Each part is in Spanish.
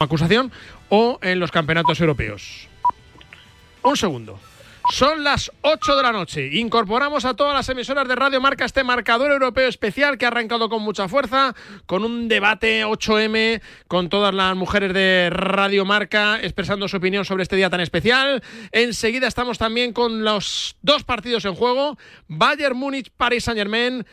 acusación o en los campeonatos europeos. Un segundo. Son las 8 de la noche. Incorporamos a todas las emisoras de Radio Marca este marcador europeo especial que ha arrancado con mucha fuerza, con un debate 8M, con todas las mujeres de Radio Marca expresando su opinión sobre este día tan especial. Enseguida estamos también con los dos partidos en juego, Bayern Múnich, Paris Saint Germain.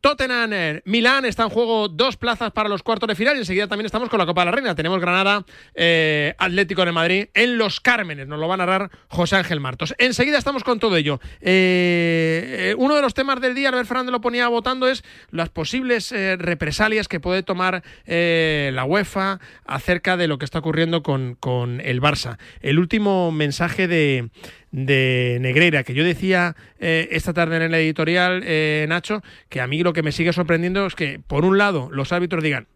Tottenham, eh, Milán, está en juego dos plazas para los cuartos de final y enseguida también estamos con la Copa de la Reina. Tenemos Granada, eh, Atlético de Madrid en Los Cármenes. Nos lo va a narrar José Ángel Martos. Enseguida estamos con todo ello. Eh, uno de los temas del día, Albert Fernández lo ponía votando, es las posibles represalias que puede tomar la UEFA acerca de lo que está ocurriendo con, con el Barça. El último mensaje de de Negreira, que yo decía eh, esta tarde en la editorial, eh, Nacho, que a mí lo que me sigue sorprendiendo es que, por un lado, los árbitros digan,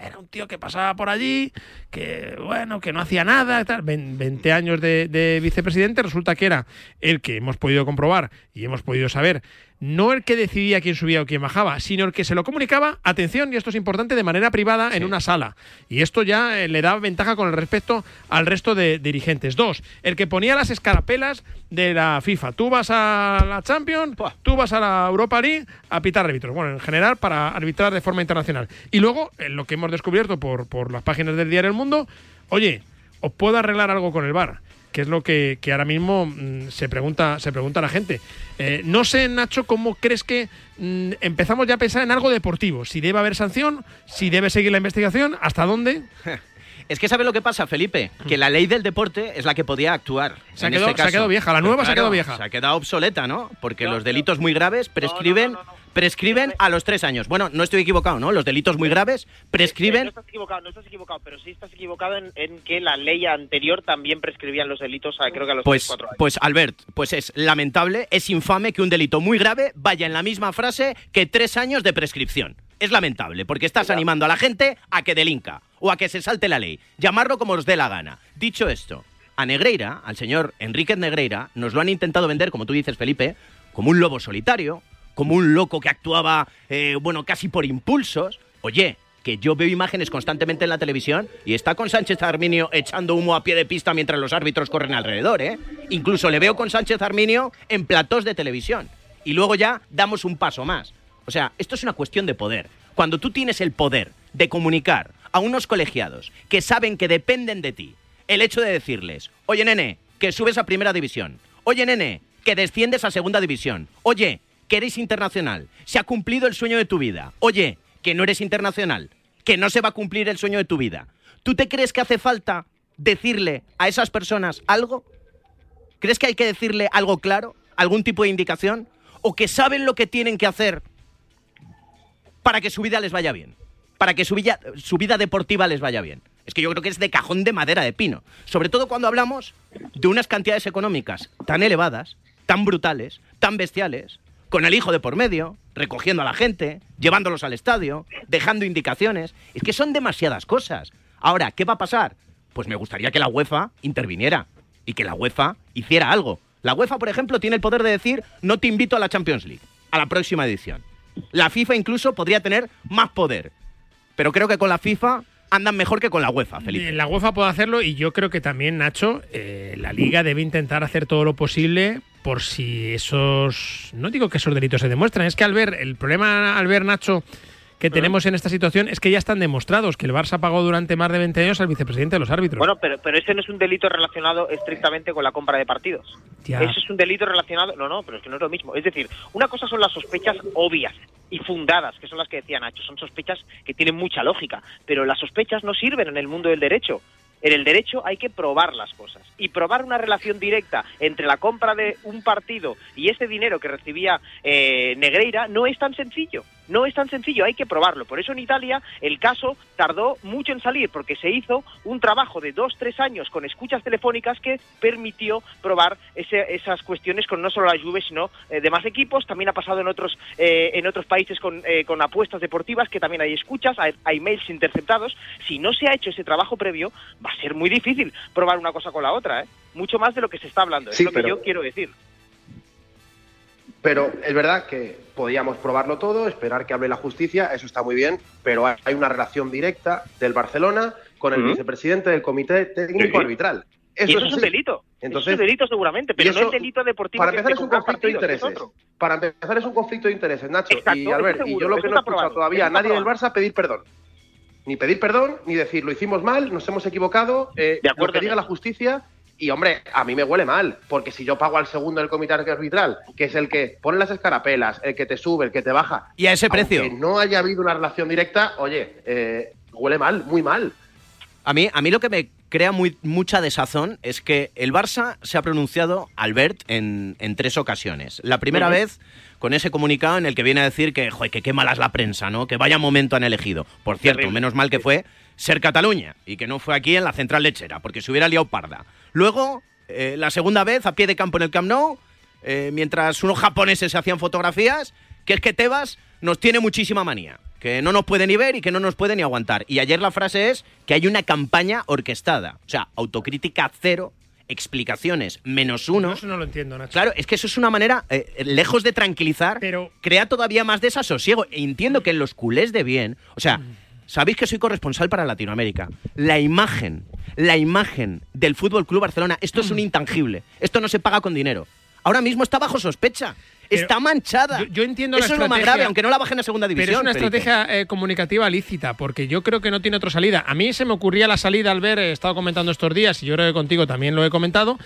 era un tío que pasaba por allí, que bueno, que no hacía nada, tal. 20 años de, de, vicepresidente, resulta que era el que hemos podido comprobar y hemos podido saber no el que decidía quién subía o quién bajaba, sino el que se lo comunicaba, atención, y esto es importante, de manera privada en una sala. Y esto ya eh, le da ventaja con respecto al resto de dirigentes. Dos, el que ponía las escarapelas de la FIFA. Tú vas a la Champions, tú vas a la Europa League a pitar árbitros. Bueno, en general, para arbitrar de forma internacional. Y luego, en lo que hemos descubierto por, por las páginas del diario El Mundo, oye, ¿os puedo arreglar algo con el bar? Que es lo que, ahora mismo mm, se, pregunta, se pregunta la gente. Eh, no sé, Nacho, cómo crees que mm, empezamos ya a pensar en algo deportivo. Si debe haber sanción, si debe seguir la investigación, hasta dónde. Es que sabe lo que pasa, Felipe, que la ley del deporte es la que podía actuar. Se, ha, quedado, este vieja, la nueva se ha quedado vieja. Se ha quedado obsoleta, ¿no? Porque los delitos muy graves prescriben prescriben a los tres años. Bueno, no estoy equivocado, ¿no? Los delitos muy graves prescriben. no estás equivocado, no estás equivocado, pero sí estás equivocado en, que la ley anterior también prescribía los delitos, creo que a los pues, cuatro años. Pues, Albert, pues es lamentable, es infame que un delito muy grave vaya en la misma frase que tres años de prescripción. Es lamentable, porque estás animando a la gente a que delinca o a que se salte la ley. Llamarlo como os dé la gana. Dicho esto, a Negreira, al señor Enrique Negreira, nos lo han intentado vender, como tú dices, Felipe, como un lobo solitario, como un loco que actuaba, eh, bueno, casi por impulsos. Oye, que yo veo imágenes constantemente en la televisión y está con Sánchez Arminio echando humo a pie de pista mientras los árbitros corren alrededor, ¿eh? Incluso le veo con Sánchez Arminio en platós de televisión. Y luego ya damos un paso más. O sea, esto es una cuestión de poder. Cuando tú tienes el poder de comunicar a unos colegiados que saben que dependen de ti, el hecho de decirles, oye nene, que subes a primera división, oye nene, que desciendes a segunda división, oye, que eres internacional, se ha cumplido el sueño de tu vida. Oye, que no eres internacional, que no se va a cumplir el sueño de tu vida. ¿Tú te crees que hace falta decirle a esas personas algo? ¿Crees que hay que decirle algo claro? ¿Algún tipo de indicación? ¿O que saben lo que tienen que hacer para que su vida les vaya bien? Para que su vida, su vida deportiva les vaya bien. Es que yo creo que es de cajón de madera de pino. Sobre todo cuando hablamos de unas cantidades económicas tan elevadas, tan brutales, tan bestiales, con el hijo de por medio, recogiendo a la gente, llevándolos al estadio, dejando indicaciones. Es que son demasiadas cosas. Ahora, ¿qué va a pasar? Pues me gustaría que la UEFA interviniera y que la UEFA hiciera algo. La UEFA, por ejemplo, tiene el poder de decir no te invito a la Champions League, a la próxima edición. La FIFA incluso podría tener más poder. Pero creo que con la FIFA andan mejor que con la UEFA, Felipe. La UEFA puede hacerlo y yo creo que también, Nacho, eh, la liga debe intentar hacer todo lo posible por si esos, no digo que esos delitos se demuestran, es que al ver, el problema al ver Nacho que tenemos en esta situación es que ya están demostrados que el Barça pagó durante más de 20 años al vicepresidente de los árbitros. Bueno, pero, pero ese no es un delito relacionado estrictamente con la compra de partidos. Ese es un delito relacionado... No, no, pero es que no es lo mismo. Es decir, una cosa son las sospechas obvias y fundadas, que son las que decía Nacho. Son sospechas que tienen mucha lógica, pero las sospechas no sirven en el mundo del derecho. En el derecho hay que probar las cosas. Y probar una relación directa entre la compra de un partido y ese dinero que recibía eh, Negreira no es tan sencillo. No es tan sencillo, hay que probarlo. Por eso en Italia el caso tardó mucho en salir, porque se hizo un trabajo de dos, tres años con escuchas telefónicas que permitió probar esas cuestiones con no solo la Juve, sino eh, demás equipos. También ha pasado en otros, eh, en otros países con, eh, con, apuestas deportivas, que también hay escuchas, hay, hay, mails interceptados. Si no se ha hecho ese trabajo previo, va a ser muy difícil probar una cosa con la otra, mucho más de lo que se está hablando. es lo que yo quiero decir. Pero es verdad que podíamos probarlo todo, esperar que hable la justicia, eso está muy bien, pero hay una relación directa del Barcelona con el vicepresidente del comité técnico arbitral. Eso, es, un delito. Entonces, es un delito seguramente, pero no es delito deportivo. Para empezar es un conflicto de intereses. Para empezar es un conflicto de intereses, Nacho. y Albert, y yo lo que no he escuchado todavía a nadie del Barça pedir perdón. Ni pedir perdón, ni decir lo hicimos mal, nos hemos equivocado, eh, de acuerdo, lo que diga la justicia. Y hombre, a mí me huele mal, porque si yo pago al segundo del comité arbitral, que es el que pone las escarapelas, el que te sube, el que te baja. Y a ese precio. Que no haya habido una relación directa, oye, eh, huele mal, muy mal. A mí, a mí lo que me crea muy, mucha desazón es que el Barça se ha pronunciado, Albert, en, en tres ocasiones. La primera vez con ese comunicado en el que viene a decir que, joder, que qué mala es la prensa, ¿no? Que vaya momento han elegido. Por cierto, menos mal que fue ser Cataluña y que no fue aquí en la central lechera, porque se hubiera liado parda. Luego, eh, la segunda vez, a pie de campo en el Camp Nou, eh, mientras unos japoneses se hacían fotografías, que es que Tebas nos tiene muchísima manía que no nos puede ni ver y que no nos puede ni aguantar. Y ayer la frase es que hay una campaña orquestada. O sea, autocrítica cero, explicaciones menos uno. eso no lo entiendo, Nacho. Claro, es que eso es una manera, eh, lejos de tranquilizar, pero... crea todavía más desasosiego. E entiendo que en los culés de bien, o sea, sabéis que soy corresponsal para Latinoamérica. La imagen, la imagen del Fútbol Club Barcelona, esto es un intangible. Esto no se paga con dinero. Ahora mismo está bajo sospecha está manchada. Yo, entiendo Eso es lo más grave, aunque no la bajen a segunda división. Pero es una estrategia eh, comunicativa lícita, porque yo creo que no tiene otra salida. A mí se me ocurría la salida al ver, he estado comentando estos días, y yo creo que contigo también lo he comentado,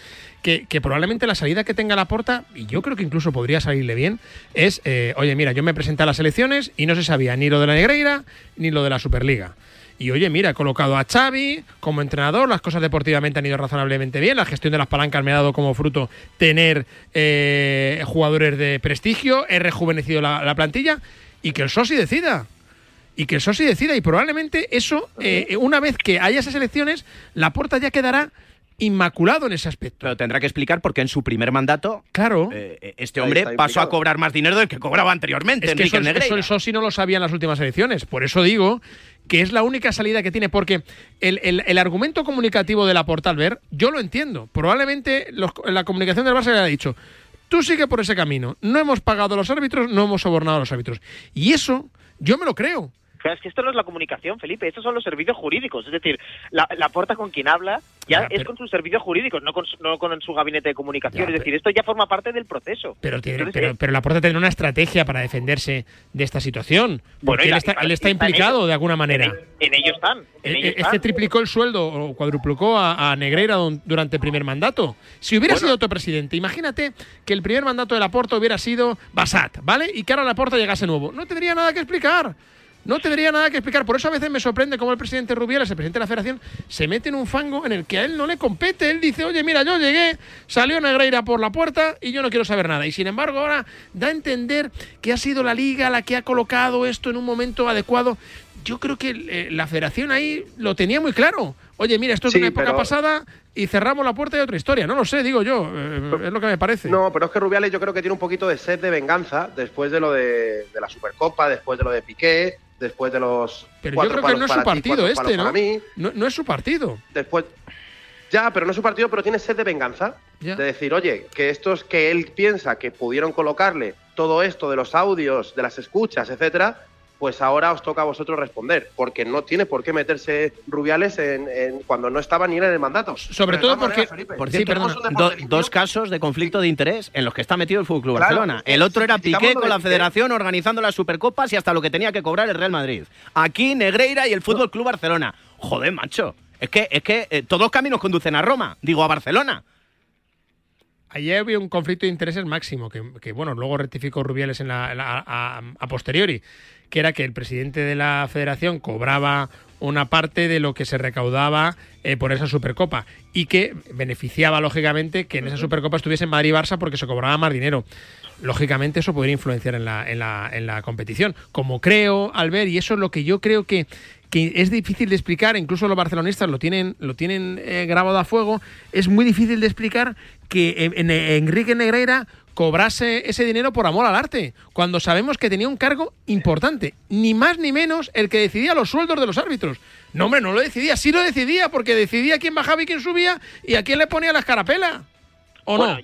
que, probablemente la salida que tenga la porta, y yo creo que incluso podría salirle bien, es, eh, oye, mira, yo me presenté a las elecciones y no se sabía ni lo de la Negreira ni lo de la Superliga. Y oye, mira, he colocado a Xavi como entrenador, las cosas deportivamente han ido razonablemente bien, la gestión de las palancas me ha dado como fruto tener eh, jugadores de prestigio, he rejuvenecido la, plantilla y que el Sosi decida. Y que el Sosi decida. Y probablemente eso, eh, una vez que haya esas elecciones, la puerta ya quedará inmaculado en ese aspecto. Pero tendrá que explicar por qué en su primer mandato claro. Eh, este hombre pasó a cobrar más dinero del que cobraba anteriormente. Es que eso, eso, el Sosi no lo sabía en las últimas elecciones. Por eso digo que es la única salida que tiene, porque el, argumento comunicativo de la Portal Ver, yo lo entiendo. Probablemente la comunicación del Barça le ha dicho, tú sigue por ese camino, no hemos pagado a los árbitros, no hemos sobornado a los árbitros. Y eso yo me lo creo es que esto no es la comunicación, Felipe, estos son los servicios jurídicos. Es decir, la, la porta con quien habla ya es con sus servicios jurídicos, no con, no con su gabinete de comunicación. es decir, esto ya forma parte del proceso. Pero, pero, pero, la porta tiene una estrategia para defenderse de esta situación. Porque él, está, implicado de alguna manera. En, ello están. En e, este triplicó el sueldo o cuadruplicó a, Negreira durante el primer mandato. Si hubiera sido otro presidente, imagínate que el primer mandato de la porta hubiera sido Basat, ¿vale? Y que ahora la porta llegase nuevo. No tendría nada que explicar. No tendría nada que explicar. Por eso a veces me sorprende cómo el presidente Rubiales, el presidente de la federación, se mete en un fango en el que a él no le compete. Él dice, oye, mira, yo llegué, salió Negreira por la puerta y yo no quiero saber nada. Y sin embargo ahora da a entender que ha sido la liga la que ha colocado esto en un momento adecuado. Yo creo que eh, la federación ahí lo tenía muy claro. Oye, mira, esto es una época pasada y cerramos la puerta de otra historia. No lo sé, digo yo. Eh, es lo que me parece. No, pero es que Rubiales yo creo que tiene un poquito de sed de venganza después de lo de, de la Supercopa, después de lo de Piqué después de los. Pero yo creo que no es su partido este, ¿no? ¿no? es su partido. Después. Ya, pero no es su partido, pero tiene sed de venganza. De decir, oye, que estos que él piensa que pudieron colocarle todo esto de los audios, de las escuchas, etcétera, pues ahora os toca a vosotros responder, porque no tiene por qué meterse Rubiales en, cuando no estaba ni en el mandato. Sobre todo porque, por dos casos de conflicto de interés en los que está metido el Fútbol Club Barcelona. El otro era Piqué con la Federación organizando las Supercopas y hasta lo que tenía que cobrar el Real Madrid. Aquí Negreira y el Fútbol Club Barcelona. Joder, macho. Es que, es que eh, todos los caminos conducen a Roma, digo a Barcelona. Ayer había un conflicto de intereses máximo, que, bueno, luego rectificó Rubiales en la, a posteriori que era que el presidente de la federación cobraba una parte de lo que se recaudaba eh, por esa Supercopa y que beneficiaba, lógicamente, que en esa Supercopa estuviese Madrid y Barça porque se cobraba más dinero. Lógicamente eso podría influenciar en la, en la, en la competición. Como creo, al ver, y eso es lo que yo creo que, que es difícil de explicar, incluso los barcelonistas lo tienen, lo tienen eh, grabado a fuego, es muy difícil de explicar que en, Enrique Negreira cobrase ese dinero por amor al arte, cuando sabemos que tenía un cargo importante, ni más ni menos el que decidía los sueldos de los árbitros. No, hombre, no lo decidía, sí lo decidía, porque decidía quién bajaba y quién subía y a quién le ponía la escarapela. ¿O no?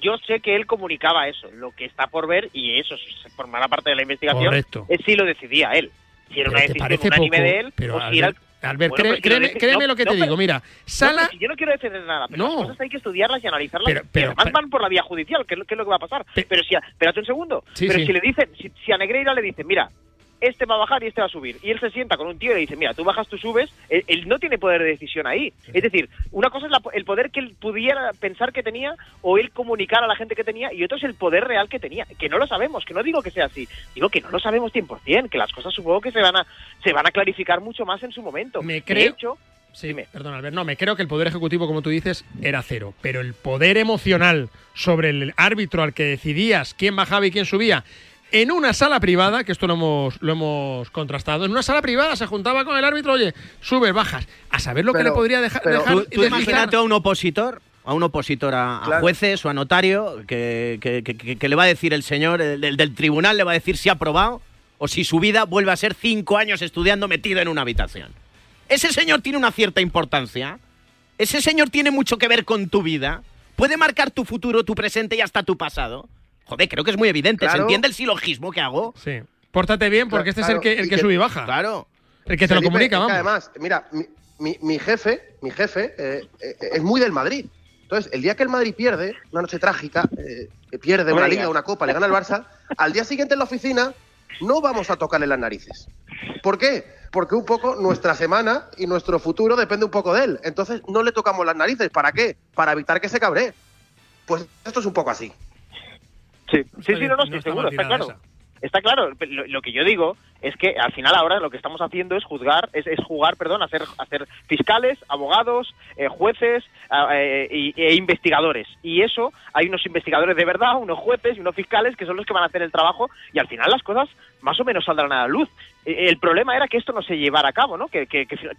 Yo, sé que él comunicaba eso, lo que está por ver, y eso formará parte de la investigación, es si lo decidía él. Si era una decisión unánime de él, o si era Albert, créeme, lo que te digo, mira, Sala... yo no quiero decir nada, pero las cosas hay que estudiarlas y analizarlas, pero, además van por la vía judicial, que es lo, que va a pasar. pero si, espérate un segundo, pero si le dicen, si, si a Negreira le dicen, mira, este va a bajar y este va a subir. Y él se sienta con un tío y le dice, mira, tú bajas, tú subes. Él, no tiene poder de decisión ahí. Es decir, una cosa es el poder que él pudiera pensar que tenía o él comunicar a la gente que tenía y otro es el poder real que tenía. Que no lo sabemos, que no digo que sea así. Digo que no lo sabemos 100%, que las cosas supongo que se van a, se van a clarificar mucho más en su momento. Me creo... hecho, Sí, perdón, Albert. No, me creo que el poder ejecutivo, como tú dices, era cero. Pero el poder emocional sobre el árbitro al que decidías quién bajaba y quién subía en una sala privada, que esto lo hemos, lo hemos contrastado, en una sala privada se juntaba con el árbitro, oye, subes, bajas, a saber lo que le podría dejar. tú, imagínate a un opositor, a un opositor a, jueces o a notario, que, que, le va a decir el señor, el, del tribunal le va a decir si ha aprobado o si su vida vuelve a ser cinco años estudiando metido en una habitación. Ese señor tiene una cierta importancia. Ese señor tiene mucho que ver con tu vida. Puede marcar tu futuro, tu presente y hasta tu pasado. Joder, creo que es muy evidente. ¿Se entiende el silogismo que hago? Sí. Pórtate bien porque este es el que, el que, sube y baja. Claro. El que te lo comunica, vamos. Además, mira, mi, jefe, mi jefe eh, eh, es muy del Madrid. Entonces, el día que el Madrid pierde, una noche trágica, eh, que pierde una liga, una copa, le gana el Barça, al día siguiente en la oficina no vamos a tocarle las narices. ¿Por qué? Porque un poco nuestra semana y nuestro futuro depende un poco de él. Entonces no le tocamos las narices. ¿Para qué? Para evitar que se cabree. Pues esto es un poco así. Sí, sí, sí, no, no, estoy seguro, está claro. Está claro, lo, que yo digo es que al final ahora lo que estamos haciendo es juzgar, es, jugar, perdón, hacer, hacer fiscales, abogados, eh, jueces eh, e investigadores. Y eso, hay unos investigadores de verdad, unos jueces y unos fiscales que son los que van a hacer el trabajo y al final las cosas más o menos saldrán a la luz. Eh, el problema era que esto no se llevara a cabo, ¿no? Que,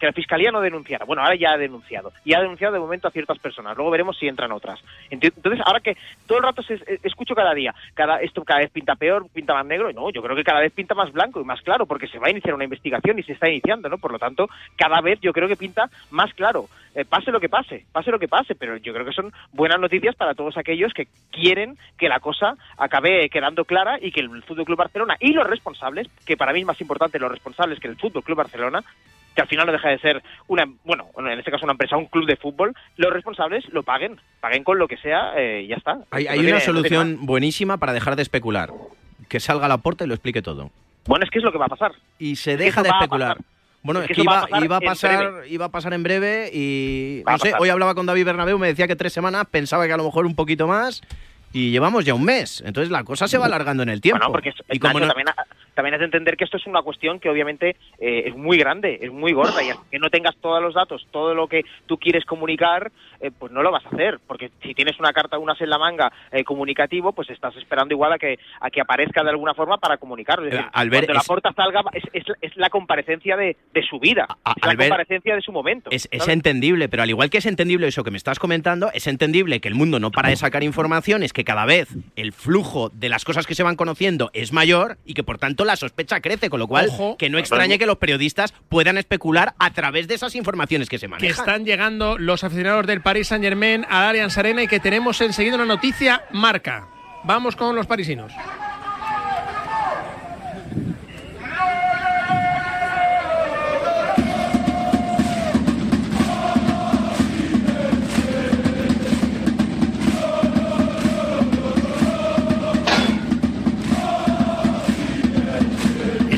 la fiscalía no denunciara. Bueno, ahora ya ha denunciado. Y ha denunciado de momento a ciertas personas. Luego veremos si entran otras. Entonces, ahora que todo el rato se, eh, escucho cada día, cada esto cada vez pinta peor, pinta más negro. No, yo creo que cada vez pinta más blanco y más claro, porque se va a iniciar una investigación y se está iniciando, ¿no? Por lo tanto, cada vez yo creo que pinta más claro. Eh, pase lo que pase, pase lo que pase, pero yo creo que son buenas noticias para todos aquellos que quieren que la cosa acabe quedando clara y que el Fútbol Club Barcelona y los responsables, que para mí es más importante los responsables que el Fútbol Club Barcelona, que al final no deja de ser una, bueno, en este caso una empresa, un club de fútbol, los responsables lo paguen, paguen con lo que sea eh, y ya está. Hay, una solución buenísima para dejar de especular, que salga a la puerta y lo explique todo. Bueno, es que es lo que va a pasar. Y se deja de especular. Bueno, es que, iba, a iba, a pasar, iba a pasar en breve y no sé, hoy hablaba con David Bernabeu, me decía que tres semanas, pensaba que a lo mejor un poquito más y llevamos ya un mes. Entonces la cosa se va alargando en el tiempo. Bueno, porque y como también, también es de entender que esto es una cuestión que obviamente eh, es muy grande, es muy gorda y que no tengas todos los datos, todo lo que tú quieres comunicar, eh, pues no lo vas a hacer, porque si tienes una carta, unas en la manga eh, comunicativo, pues estás esperando igual a que a que aparezca de alguna forma para comunicarlo. al ver, cuando la porta salga es, es, la comparecencia de, de su vida, es la comparecencia de su momento. Es, es entendible, pero al igual que es entendible eso que me estás comentando, es entendible que el mundo no para de sacar información, es que cada vez el flujo de las cosas que se van conociendo es mayor y que por tanto la sospecha crece, con lo cual que no extrañe que los periodistas puedan especular a través de esas informaciones que se manejan. Que están llegando los aficionados del Paris Saint Germain a Allianz Arena y que tenemos enseguida una noticia marca. Vamos con los parisinos.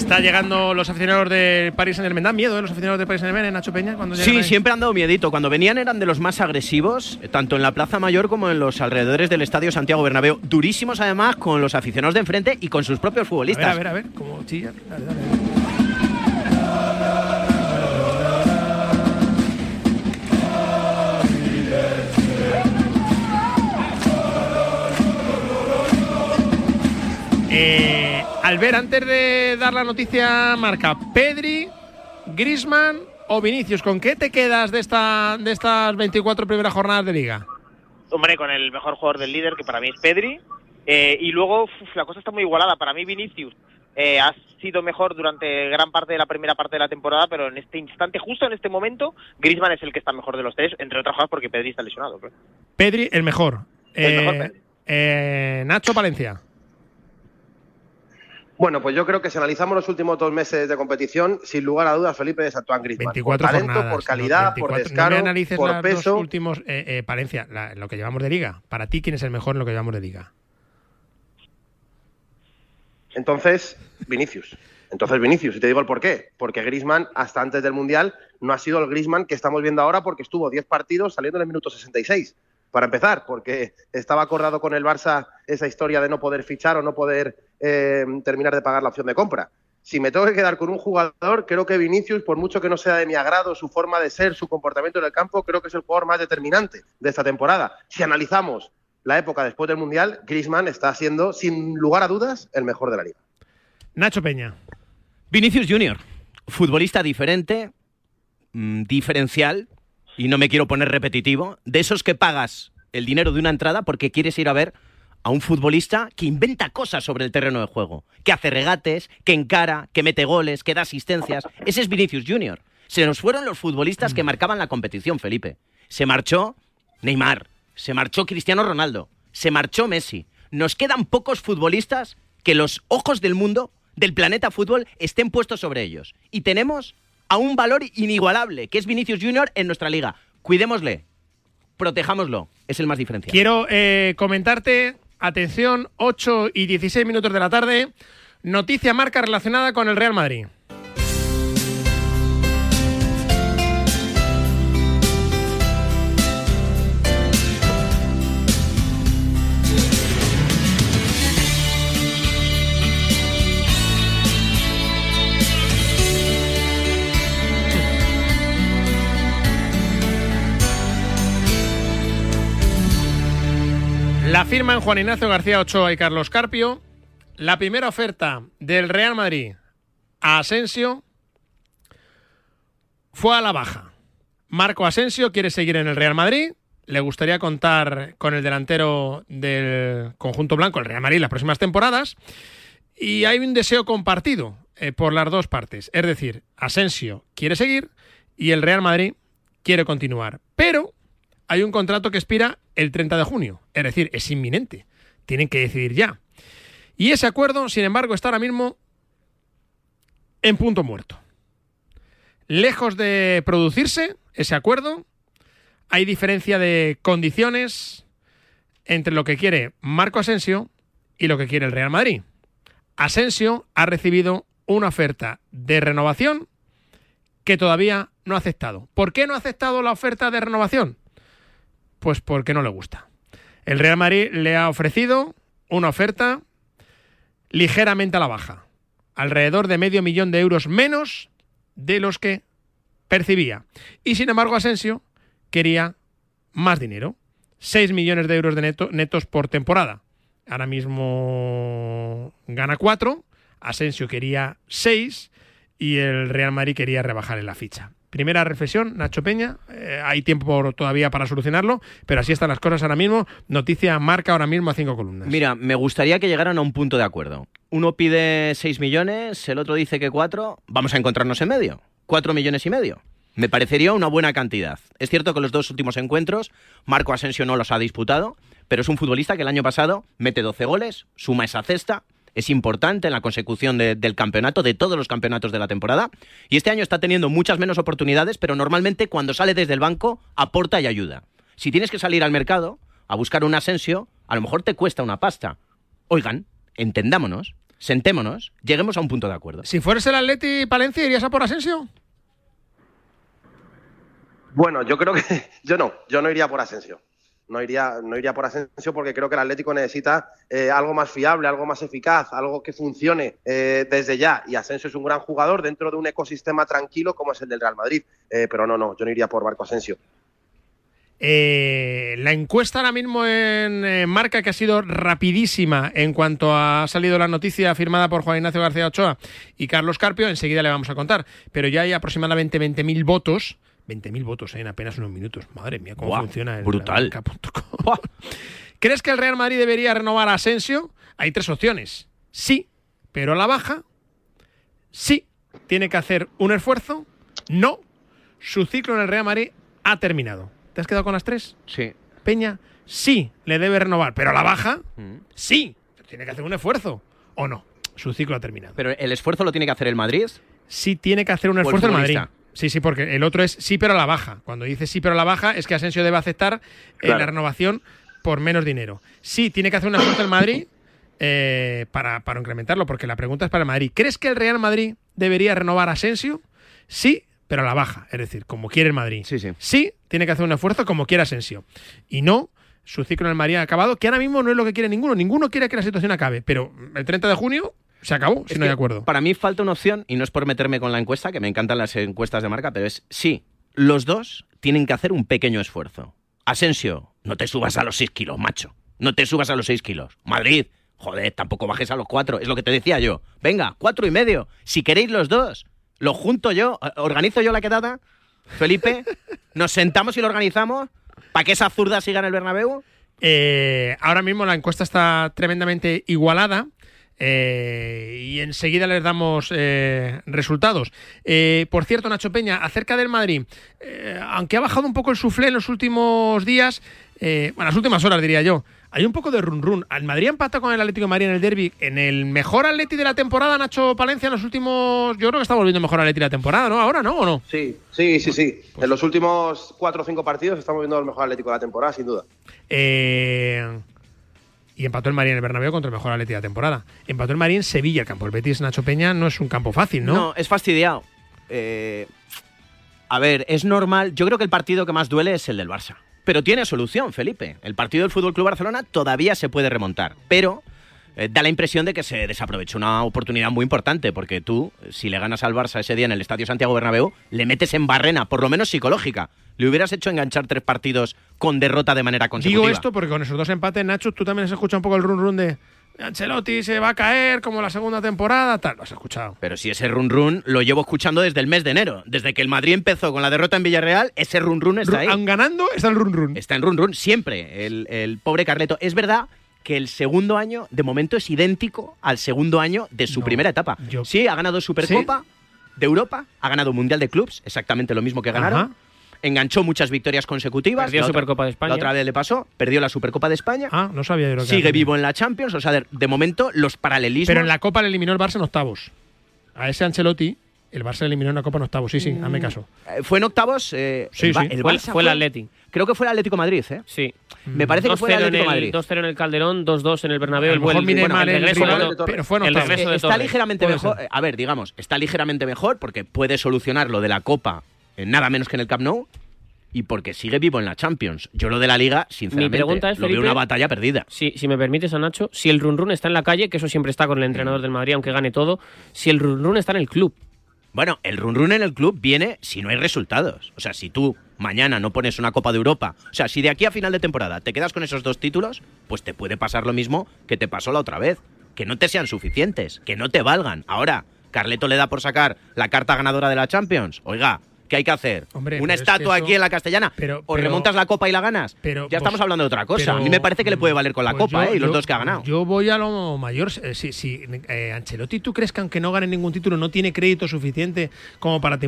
Está llegando los aficionados del Paris Saint Germain. ¿Dan miedo eh, los aficionados del Paris Saint Germain, Nacho Peña? Cuando sí, siempre han dado miedito. Cuando venían eran de los más agresivos, tanto en la Plaza Mayor como en los alrededores del Estadio Santiago Bernabéu. Durísimos además con los aficionados de enfrente y con sus propios futbolistas. A ver, a ver, a ver, como chillan. Dale, dale. Eh, Albert, antes de dar la noticia marca, Pedri, Grisman o Vinicius, ¿con qué te quedas de, esta, de estas 24 primeras jornadas de liga? Hombre, con el mejor jugador del líder, que para mí es Pedri. Eh, y luego la cosa está muy igualada. Para mí Vinicius eh, ha sido mejor durante gran parte de la primera parte de la temporada, pero en este instante, justo en este momento, Grisman es el que está mejor de los tres, entre otras cosas porque Pedri está lesionado. Pedri, el mejor. El mejor eh, Nacho Valencia. Bueno, pues yo creo que si analizamos los últimos dos meses de competición, sin lugar a dudas, Felipe es Antoine Griezmann. 24 por talento, por calidad, por descaro, no por peso. Los últimos, eh, eh, Palencia, lo que llevamos de liga. Para ti, ¿quién es el mejor en lo que llevamos de liga? Entonces, Vinicius. Entonces, Vinicius, y te digo el por qué. Porque Grisman, hasta antes del Mundial, no ha sido el Grisman que estamos viendo ahora porque estuvo 10 partidos saliendo en el minuto 66. Para empezar, porque estaba acordado con el Barça esa historia de no poder fichar o no poder eh, terminar de pagar la opción de compra. Si me tengo que quedar con un jugador, creo que Vinicius, por mucho que no sea de mi agrado su forma de ser, su comportamiento en el campo, creo que es el jugador más determinante de esta temporada. Si analizamos la época después del Mundial, Griezmann está siendo, sin lugar a dudas, el mejor de la liga. Nacho Peña. Vinicius Junior, futbolista diferente, mm, diferencial, y no me quiero poner repetitivo, de esos que pagas el dinero de una entrada porque quieres ir a ver a un futbolista que inventa cosas sobre el terreno de juego, que hace regates, que encara, que mete goles, que da asistencias. Ese es Vinicius Junior. Se nos fueron los futbolistas que marcaban la competición, Felipe. Se marchó Neymar, se marchó Cristiano Ronaldo, se marchó Messi. Nos quedan pocos futbolistas que los ojos del mundo del planeta fútbol estén puestos sobre ellos. Y tenemos a un valor inigualable, que es Vinicius Junior en nuestra liga. Cuidémosle, protejámoslo, es el más diferencial. Quiero eh, comentarte, atención, 8 y 16 minutos de la tarde, noticia marca relacionada con el Real Madrid. Firman Juan Ignacio García Ochoa y Carlos Carpio. La primera oferta del Real Madrid a Asensio fue a la baja. Marco Asensio quiere seguir en el Real Madrid. Le gustaría contar con el delantero del conjunto blanco, el Real Madrid, las próximas temporadas. Y hay un deseo compartido eh, por las dos partes. Es decir, Asensio quiere seguir y el Real Madrid quiere continuar. Pero hay un contrato que expira el 30 de junio. Es decir, es inminente. Tienen que decidir ya. Y ese acuerdo, sin embargo, está ahora mismo en punto muerto. Lejos de producirse ese acuerdo, hay diferencia de condiciones entre lo que quiere Marco Asensio y lo que quiere el Real Madrid. Asensio ha recibido una oferta de renovación que todavía no ha aceptado. ¿Por qué no ha aceptado la oferta de renovación? Pues porque no le gusta. El Real Madrid le ha ofrecido una oferta ligeramente a la baja, alrededor de medio millón de euros menos de los que percibía. Y sin embargo, Asensio quería más dinero, 6 millones de euros de neto, netos por temporada. Ahora mismo gana 4, Asensio quería 6 y el Real Madrid quería rebajarle la ficha. Primera reflexión, Nacho Peña. Eh, hay tiempo todavía para solucionarlo, pero así están las cosas ahora mismo. Noticia marca ahora mismo a cinco columnas. Mira, me gustaría que llegaran a un punto de acuerdo. Uno pide 6 millones, el otro dice que 4. Vamos a encontrarnos en medio. 4 millones y medio. Me parecería una buena cantidad. Es cierto que los dos últimos encuentros, Marco Asensio no los ha disputado, pero es un futbolista que el año pasado mete 12 goles, suma esa cesta, es importante en la consecución del campeonato, de todos los campeonatos de la temporada. Y este año está teniendo muchas menos oportunidades, pero normalmente cuando sale desde el banco aporta y ayuda. Si tienes que salir al mercado a buscar un Asensio, a lo mejor te cuesta una pasta. Oigan, entendámonos, sentémonos, lleguemos a un punto de acuerdo. Si fueres el Atleti Palencia, ¿irías a por Asensio? Bueno, yo creo que yo no, yo no iría por Asensio no iría, no iría por Asensio porque creo que el Atlético necesita eh, algo más fiable, algo más eficaz, algo que funcione eh, desde ya. Y Asensio es un gran jugador dentro de un ecosistema tranquilo como es el del Real Madrid. Eh, pero no, no, yo no iría por Marco Asensio. la encuesta ahora mismo en marca que ha sido rapidísima en cuanto ha salido la noticia firmada por Juan Ignacio García Ochoa y Carlos Carpio, enseguida le vamos a contar, pero ya hay aproximadamente 20.000 votos 20.000 votos ¿eh? en apenas unos minutos. Madre mía, cómo funciona el brutal. ¿Crees que el Real Madrid debería renovar a Asensio? Hay tres opciones. Sí, pero a la baja. Sí, tiene que hacer un esfuerzo. No, su ciclo en el Real Madrid ha terminado. ¿Te has quedado con las tres? Sí. Peña, sí, le debe renovar, pero a la baja, mm. sí, tiene que hacer un esfuerzo. ¿O no? su ciclo ha terminado. ¿Pero el esfuerzo lo tiene que hacer el Madrid? Sí, tiene que hacer un esfuerzo el Madrid. Sí, sí, porque el otro es sí, pero a la baja. Cuando dice sí, pero a la baja, es que Asensio debe aceptar eh, la renovación por menos dinero. Sí, tiene que hacer un esfuerzo el Madrid eh, para, para incrementarlo, porque la pregunta es para el Madrid. ¿Crees que el Real Madrid debería renovar a Asensio? Sí, pero a la baja, es decir, como quiere el Madrid. Sí, sí. Sí, tiene que hacer un esfuerzo como quiera Asensio. Y no, su ciclo en el Madrid ha acabado, que ahora mismo no es lo que quiere ninguno. Ninguno quiere que la situación acabe, pero el 30 de junio se acabó, si no hay acuerdo. Para mí falta una opción, y no es por meterme con la encuesta, que me encantan las encuestas de marca, pero es sí, los dos tienen que hacer un pequeño esfuerzo. Asensio, no te subas a los 6 kilos, macho. No te subas a los 6 kilos. Madrid, joder, tampoco bajes a los 4. Es lo que te decía yo. Venga, cuatro y medio. Si queréis los dos, lo junto yo, organizo yo la quedada. Felipe, nos sentamos y lo organizamos para que esa zurda siga en el Bernabéu. Eh, ahora mismo la encuesta está tremendamente igualada. Eh, y enseguida les damos eh, resultados. por cierto, Nacho Peña, acerca del Madrid, aunque ha bajado un poco el suflé en los últimos días, bueno, las últimas horas diría yo, hay un poco de run run. Al Madrid empata con el Atlético de Madrid en el derby. En el mejor Atleti de la temporada, Nacho Palencia, en los últimos. Yo creo que está volviendo mejor Atleti de la temporada, ¿no? Ahora, ¿no? ¿O no? Sí, sí, sí, sí. Pues en los últimos cuatro o cinco partidos estamos viendo el mejor Atlético de la temporada, sin duda. Eh. Y empató el Madrid en el Bernabéu contra el mejor Atleti de la temporada. Empató el Madrid en Sevilla, el campo. El Betis Nacho Peña no es un campo fácil, ¿no? No, es fastidiado. Eh, a ver, es normal. Yo creo que el partido que más duele es el del Barça. Pero tiene solución, Felipe. El partido del Fútbol Club Barcelona todavía se puede remontar, pero eh, da la impresión de que se desaprovechó una oportunidad muy importante, porque tú, si le ganas al Barça ese día en el Estadio Santiago Bernabéu, le metes en barrena, por lo menos psicológica. Le hubieras hecho enganchar tres partidos con derrota de manera consecutiva. Digo esto porque con esos dos empates, Nacho, tú también has escuchado un poco el run run de Ancelotti se va a caer como la segunda temporada, tal, lo has escuchado. Pero si ese run run lo llevo escuchando desde el mes de enero. Desde que el Madrid empezó con la derrota en Villarreal, ese run run está ahí. Aun ganando, está el run run. Está en run run siempre, el, pobre Carleto. Es verdad que el segundo año, de momento, es idéntico al segundo año de su primera etapa. Sí, ha ganado Supercopa de Europa, ha ganado Mundial de Clubs, exactamente lo mismo que ganaron enganchó muchas victorias consecutivas. Perdió la Supercopa de España. La otra vez le pasó, perdió la Supercopa de España. Ah, no sabía yo Sigue vivo en la Champions, o sea, de, momento los paralelismos. Pero en la Copa le eliminó el Barça en octavos. A ese Ancelotti el Barça le eliminó en la Copa en octavos, sí, sí, hazme mm. caso. Eh, ¿Fue en octavos? Eh, sí, el, sí. fue, fue, el Atlético. Creo que fue el Atlético Madrid, ¿eh? Sí. Me parece que fue el Atlético Madrid. 2-0 en el Calderón, 2-2 en el Bernabéu. El, bueno, el, regreso, pero fue en el regreso de Está ligeramente mejor. A ver, digamos, está ligeramente mejor porque puede solucionar lo de la Copa nada menos que en el Camp Nou y porque sigue vivo en la Champions. Yo lo de la Liga, sinceramente, Mi pregunta es, lo veo una batalla perdida. Si, si me permites, a Nacho, si el run run está en la calle, que eso siempre está con el entrenador del Madrid, aunque gane todo, si el run run está en el club. Bueno, el run run en el club viene si no hay resultados. O sea, si tú mañana no pones una Copa de Europa, o sea, si de aquí a final de temporada te quedas con esos dos títulos, pues te puede pasar lo mismo que te pasó la otra vez. Que no te sean suficientes, que no te valgan. Ahora, Carleto le da por sacar la carta ganadora de la Champions. Oiga, ¿Qué hay que hacer? ¿Una estatua aquí en la castellana? ¿O remontas la copa y la ganas? ya pues, estamos hablando de otra cosa. a mí me parece que le puede valer con la pues copa ¿eh? y los dos que ha ganado. Yo voy a lo mayor. Eh, si, si eh, Ancelotti, ¿tú crees que aunque no gane ningún título no tiene crédito suficiente como para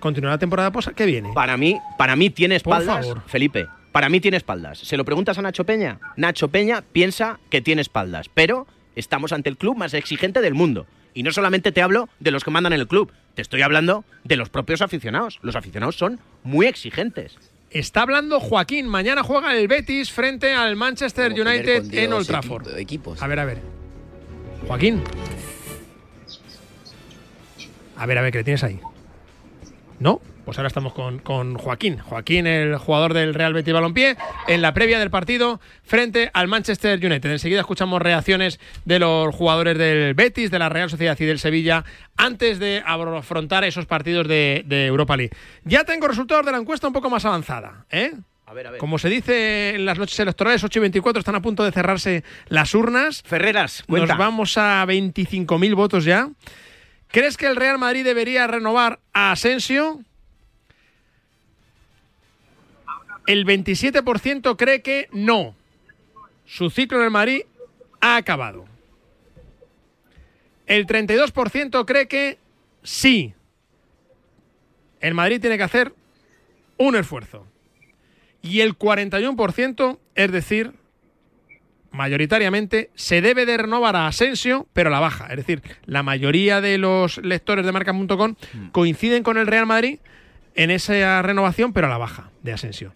continuar la temporada? Pues, ¿Qué viene? Para mí, para mí tiene espaldas, Felipe. Para mí tiene espaldas. ¿Se lo preguntas a Nacho Peña? Nacho Peña piensa que tiene espaldas, pero estamos ante el club más exigente del mundo. Y no solamente te hablo de los que mandan en el club, te estoy hablando de los propios aficionados. Los aficionados son muy exigentes. Está hablando Joaquín. Mañana juega el Betis frente al Manchester United en Old Trafford. A ver, a ver. Joaquín. A ver, a ver, ¿qué le tienes ahí? ¿No? Pues ahora estamos con, Joaquín. Joaquín, el jugador del Real Betis Balompié, en la previa del partido frente al Manchester United. Enseguida escuchamos reacciones de los jugadores del Betis, de la Real Sociedad y del Sevilla antes de afrontar esos partidos de, Europa League. Ya tengo resultados de la encuesta un poco más avanzada. ¿eh? A ver, a ver. Como se dice en las noches electorales, 8 y 24 están a punto de cerrarse las urnas. Ferreras, cuenta. Nos vamos a 25.000 votos ya. ¿Crees que el Real Madrid debería renovar a Asensio? El 27% cree que no. Su ciclo en el Madrid ha acabado. El 32% cree que sí. El Madrid tiene que hacer un esfuerzo. Y el 41%, es decir, mayoritariamente, se debe de renovar a Asensio, pero a la baja. Es decir, la mayoría de los lectores de marca.com mm. coinciden con el Real Madrid en esa renovación, pero a la baja de Asensio.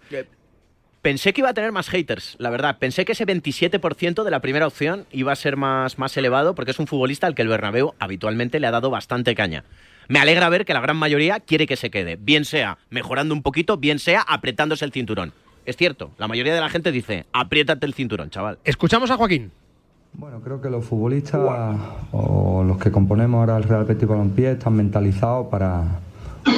Pensé que iba a tener más haters, la verdad. Pensé que ese 27% de la primera opción iba a ser más, más elevado porque es un futbolista al que el Bernabéu habitualmente le ha dado bastante caña. Me alegra ver que la gran mayoría quiere que se quede, bien sea mejorando un poquito, bien sea apretándose el cinturón. Es cierto, la mayoría de la gente dice, apriétate el cinturón, chaval. Escuchamos a Joaquín. Bueno, creo que los futbolistas o los que componemos ahora el Real Betis Balompié están mentalizados para,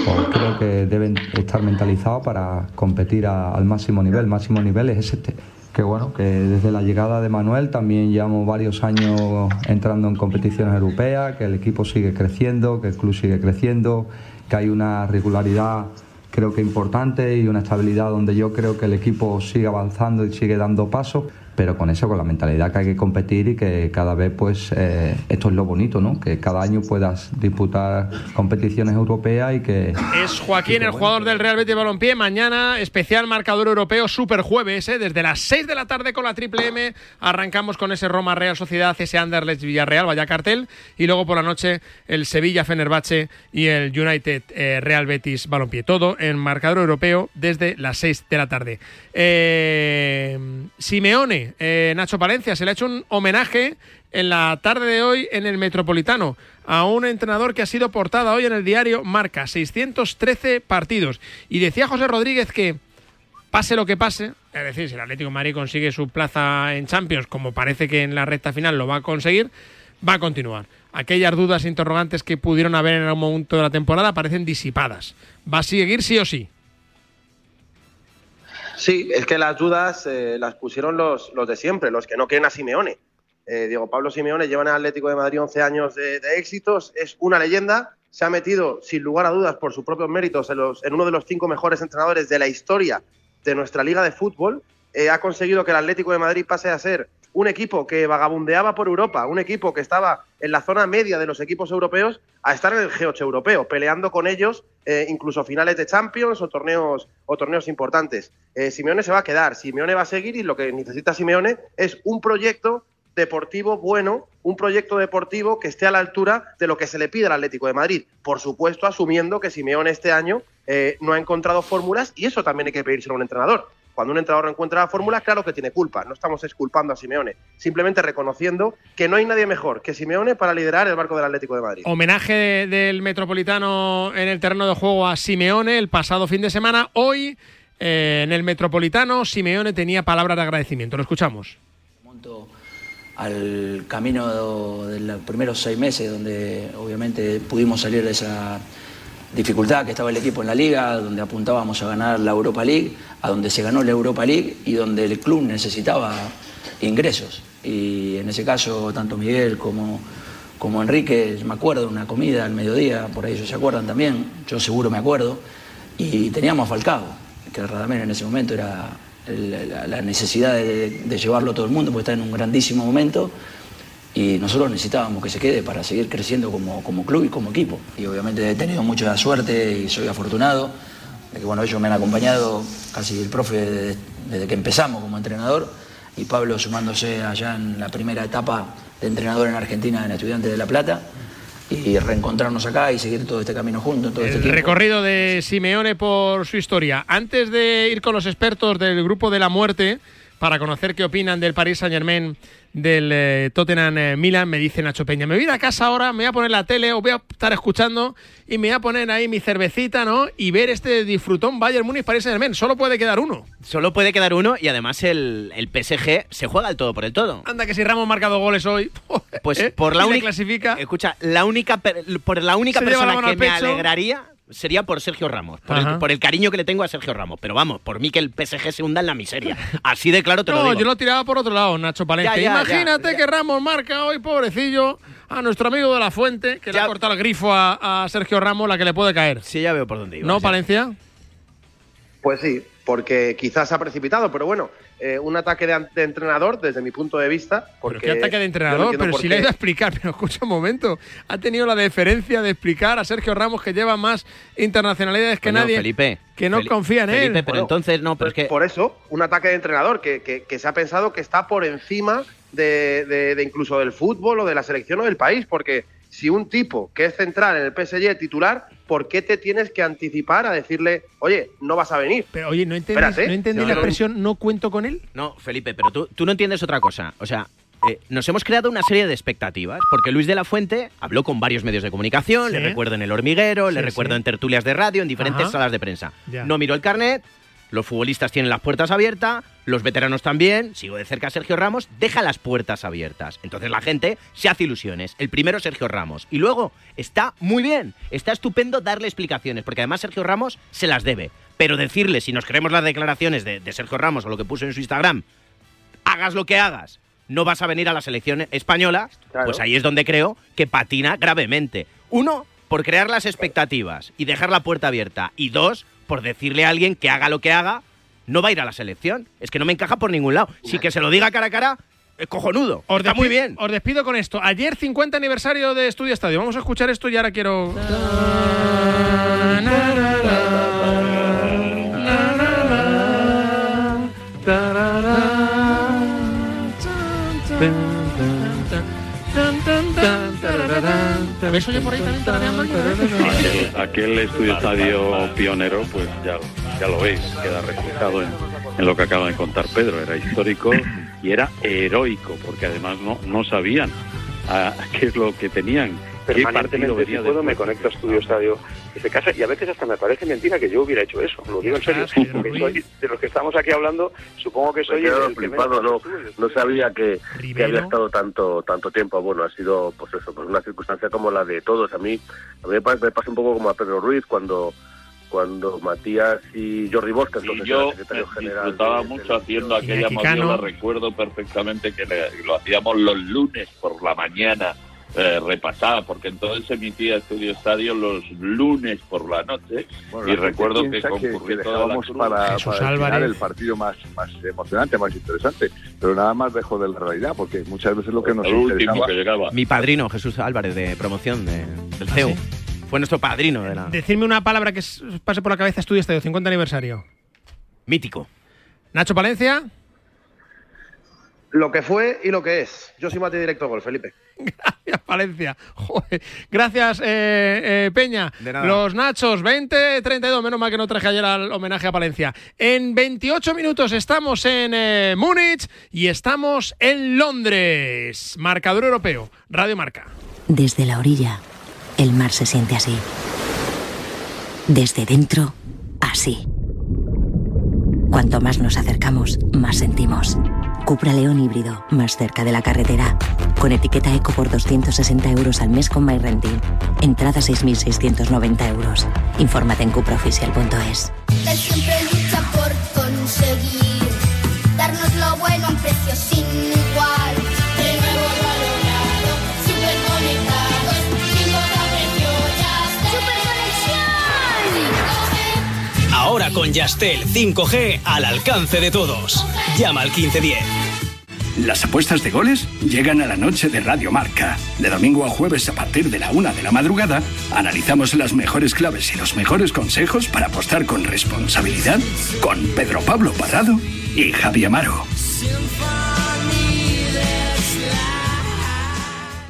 pues creo que deben estar mentalizados para competir al máximo nivel. El máximo nivel es este. Que bueno, que desde la llegada de Manuel también llevamos varios años entrando en competiciones europeas, que el equipo sigue creciendo, que el club sigue creciendo, que hay una regularidad creo que importante y una estabilidad donde yo creo que el equipo sigue avanzando y sigue dando pasos pero con eso, con la mentalidad que hay que competir y que cada vez, pues, eh, esto es lo bonito, ¿no? Que cada año puedas disputar competiciones europeas y que... Es Joaquín, el jugador del Real Betis Balompié. Mañana, especial marcador europeo, super jueves, ¿eh? Desde las 6 de la tarde con la Triple M arrancamos con ese Roma Real Sociedad, ese Anderlecht Villarreal, vaya cartel. Y luego por la noche el Sevilla Fenerbahce y el United eh, Real Betis Balompié. Todo en marcador europeo desde las 6 de la tarde. Eh, Simeone eh, Nacho Palencia, se le ha hecho un homenaje en la tarde de hoy en el Metropolitano a un entrenador que ha sido portada hoy en el diario Marca, 613 partidos. Y decía José Rodríguez que pase lo que pase, es decir, si el Atlético de Madrid consigue su plaza en Champions, como parece que en la recta final lo va a conseguir, va a continuar. Aquellas dudas e interrogantes que pudieron haber en algún momento de la temporada parecen disipadas. Va a seguir sí o sí. Sí, es que las dudas eh, las pusieron los, los de siempre, los que no quieren a Simeone. Eh, Diego Pablo Simeone lleva en el Atlético de Madrid 11 años de, éxitos, es una leyenda, se ha metido sin lugar a dudas por sus propios méritos en, los, en uno de los cinco mejores entrenadores de la historia de nuestra liga de fútbol, eh, ha conseguido que el Atlético de Madrid pase a ser un equipo que vagabundeaba por Europa, un equipo que estaba en la zona media de los equipos europeos, a estar en el G8 europeo, peleando con ellos eh, incluso finales de Champions o torneos, o torneos importantes. Eh, Simeone se va a quedar, Simeone va a seguir y lo que necesita Simeone es un proyecto deportivo bueno, un proyecto deportivo que esté a la altura de lo que se le pide al Atlético de Madrid. Por supuesto, asumiendo que Simeone este año eh, no ha encontrado fórmulas y eso también hay que pedírselo a un entrenador cuando un entrenador no encuentra la fórmula, claro que tiene culpa. No estamos exculpando a Simeone, simplemente reconociendo que no hay nadie mejor que Simeone para liderar el barco del Atlético de Madrid. Homenaje del Metropolitano en el terreno de juego a Simeone el pasado fin de semana. Hoy eh, en el Metropolitano Simeone tenía palabras de agradecimiento. Lo escuchamos. Al camino de los primeros seis meses, donde obviamente pudimos salir de esa dificultad que estaba el equipo en la liga, donde apuntábamos a ganar la Europa League, a donde se ganó la Europa League y donde el club necesitaba ingresos. Y en ese caso, tanto Miguel como, como Enrique, me acuerdo una comida al mediodía, por ahí ellos se acuerdan también, yo seguro me acuerdo, y teníamos a Falcao, que Radamel en ese momento era la necesidad de, de llevarlo a todo el mundo, porque está en un grandísimo momento y nosotros necesitábamos que se quede para seguir creciendo como, como club y como equipo. Y obviamente he tenido mucha suerte y soy afortunado de que bueno, ellos me han acompañado casi el profe desde, que empezamos como entrenador y Pablo sumándose allá en la primera etapa de entrenador en Argentina en Estudiantes de La Plata y reencontrarnos acá y seguir todo este camino juntos. Todo el este recorrido de Simeone por su historia. Antes de ir con los expertos del grupo de la muerte, para conocer qué opinan del Paris Saint Germain del eh, Tottenham eh, Milan, me dice Nacho Peña, me voy a ir a casa ahora, me voy a poner la tele o voy a estar escuchando y me voy a poner ahí mi cervecita, ¿no? Y ver este disfrutón Bayern Múnich Paris Saint Germain. Solo puede quedar uno. Solo puede quedar uno y además el, el PSG se juega el todo por el todo. Anda que si Ramos ha marcado goles hoy, pues ¿eh? por la única clasifica. Escucha, la única por la única persona que me alegraría sería por Sergio Ramos, por el, cariño que le tengo a Sergio Ramos. Pero vamos, por mí que el PSG se hunda en la miseria. Así de claro te lo digo. yo lo tiraba por otro lado, Nacho Palencia. Imagínate que Ramos marca hoy, pobrecillo, a nuestro amigo de la Fuente, que le ha cortado el grifo a, Sergio Ramos, la que le puede caer. Sí, ya veo por dónde iba. ¿No, Palencia? Pues sí, porque quizás ha precipitado, pero bueno, eh, un ataque de, entrenador desde mi punto de vista. Porque ¿Pero qué ataque de entrenador? pero si le ha ido a explicar, pero escucha un momento, ha tenido la deferencia de explicar a Sergio Ramos que lleva más internacionalidades que nadie, Felipe, que no confía en Felipe, él. Pero entonces no, pero es que... Por eso, un ataque de entrenador que, que, se ha pensado que está por encima de, de incluso del fútbol o de la selección o del país, porque si un tipo que es central en el PSG titular, ¿por qué te tienes que anticipar a decirle, oye, no vas a venir? Pero oye, ¿no entendí, ¿no la expresión no cuento con él? No, Felipe, pero tú, tú no entiendes otra cosa. O sea, eh, nos hemos creado una serie de expectativas, porque Luis de la Fuente habló con varios medios de comunicación, le recuerdo en El Hormiguero, le recuerdo en tertulias de radio, en diferentes salas de prensa. No miró el carnet, los futbolistas tienen las puertas abiertas, los veteranos también, sigo de cerca a Sergio Ramos, deja las puertas abiertas. Entonces la gente se hace ilusiones. El primero Sergio Ramos. Y luego está muy bien, está estupendo darle explicaciones, porque además Sergio Ramos se las debe. Pero decirle, si nos queremos las declaraciones de, Sergio Ramos o lo que puso en su Instagram, hagas lo que hagas, no vas a venir a la selección española, pues ahí es donde creo que patina gravemente. Uno, por crear las expectativas y dejar la puerta abierta. Y dos, por decirle a alguien que haga lo que haga, no va a ir a la selección. Es que no me encaja por ningún lado. Si que se lo diga cara a cara, es cojonudo. Os Está muy bien. Os despido con esto. Ayer 50 aniversario de Estudio Estadio. Vamos a escuchar esto y ahora quiero... también aquel, estudio estadio pionero, pues ya, ya lo veis, queda reflejado en, lo que acaba de contar Pedro. Era histórico y era heroico, porque además no, no sabían qué es lo que tenían. Permanentemente, si puedo, me conecto a Estudio Estadio se casa. Y a veces hasta me parece mentira que yo hubiera hecho eso, lo digo en serio, de los que estamos aquí hablando, supongo que soy el, flipado, no, no sabía que, había estado tanto tanto tiempo, bueno, ha sido pues eso, pues una circunstancia como la de todos, a mí, a mí me pasa un poco como a Pedro Ruiz cuando cuando Matías y Jordi Bosca, entonces yo secretario general. Disfrutaba mucho haciendo aquella movida, recuerdo perfectamente que lo hacíamos los lunes por la mañana eh, repasada, porque entonces se emitía Estudio Estadio los lunes por la noche y recuerdo que concurrió que, para, para el, partido más, más emocionante, más interesante, pero nada más dejó de la realidad, porque muchas veces lo que nos último que llegaba. Mi padrino, Jesús Álvarez, de promoción del ¿Ah, CEU. Fue nuestro padrino de la... Decirme una palabra que pase por la cabeza Estudio Estadio, 50 aniversario. Mítico. Nacho Palencia. Lo que fue y lo que es. Yo soy Mati Directo Gol, Felipe. Gracias, Valencia. Gracias, eh, eh, Peña. Los Nachos, 20-32. Menos mal que no traje ayer al homenaje a Valencia. En 28 minutos estamos en eh, Múnich y estamos en Londres. Marcador europeo. Radio Marca. Desde la orilla, el mar se siente así. Desde dentro, así. Cuanto más nos acercamos, más sentimos. Cupra León híbrido, más cerca de la carretera. Con etiqueta eco por 260 euros al mes con MyRenting. Entrada 6.690 euros. Infórmate en cupraoficial.es. Siempre lucha por conseguir darnos lo bueno Con Yastel 5G al alcance de todos. Llama al 1510. Las apuestas de goles llegan a la noche de Radio Marca. De domingo a jueves a partir de la una de la madrugada, analizamos las mejores claves y los mejores consejos para apostar con responsabilidad con Pedro Pablo Parrado y Javi Amaro.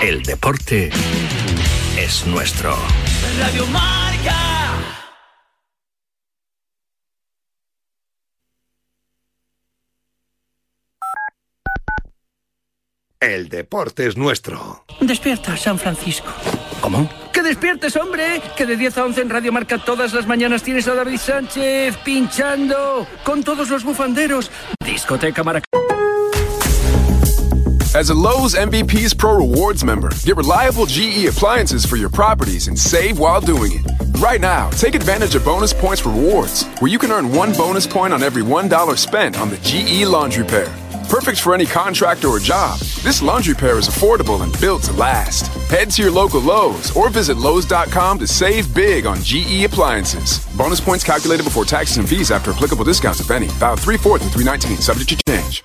El deporte es nuestro. Radio Marca. El deporte es nuestro. Despierta, San Francisco. ¿Cómo? ¡Que despiertes, hombre! Que de 10 a 11 en Radio Marca todas las mañanas tienes a David Sánchez pinchando con todos los bufanderos. Discoteca Maracay. As a Lowe's MVP's Pro Rewards member, get reliable GE appliances for your properties and save while doing it. Right now, take advantage of bonus points rewards, where you can earn one bonus point on every $1 spent on the GE laundry pair. Perfect for any contractor or job, this laundry pair is affordable and built to last. Head to your local Lowe's or visit Lowe's.com to save big on GE appliances. Bonus points calculated before taxes and fees after applicable discounts, if any. Valid 3 4 through 319, subject to change.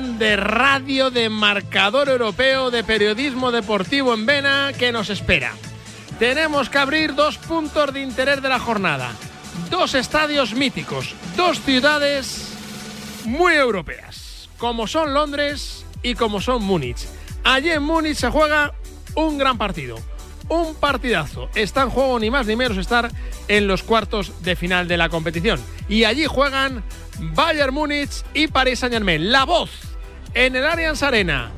De radio, de marcador europeo, de periodismo deportivo en Vena que nos espera. Tenemos que abrir dos puntos de interés de la jornada. Dos estadios míticos, dos ciudades muy europeas, como son Londres y como son Múnich. Allí en Múnich se juega un gran partido, un partidazo. Está en juego ni más ni menos estar en los cuartos de final de la competición. Y allí juegan Bayern Múnich y Paris Saint-Germain. La voz en el Allianz Arena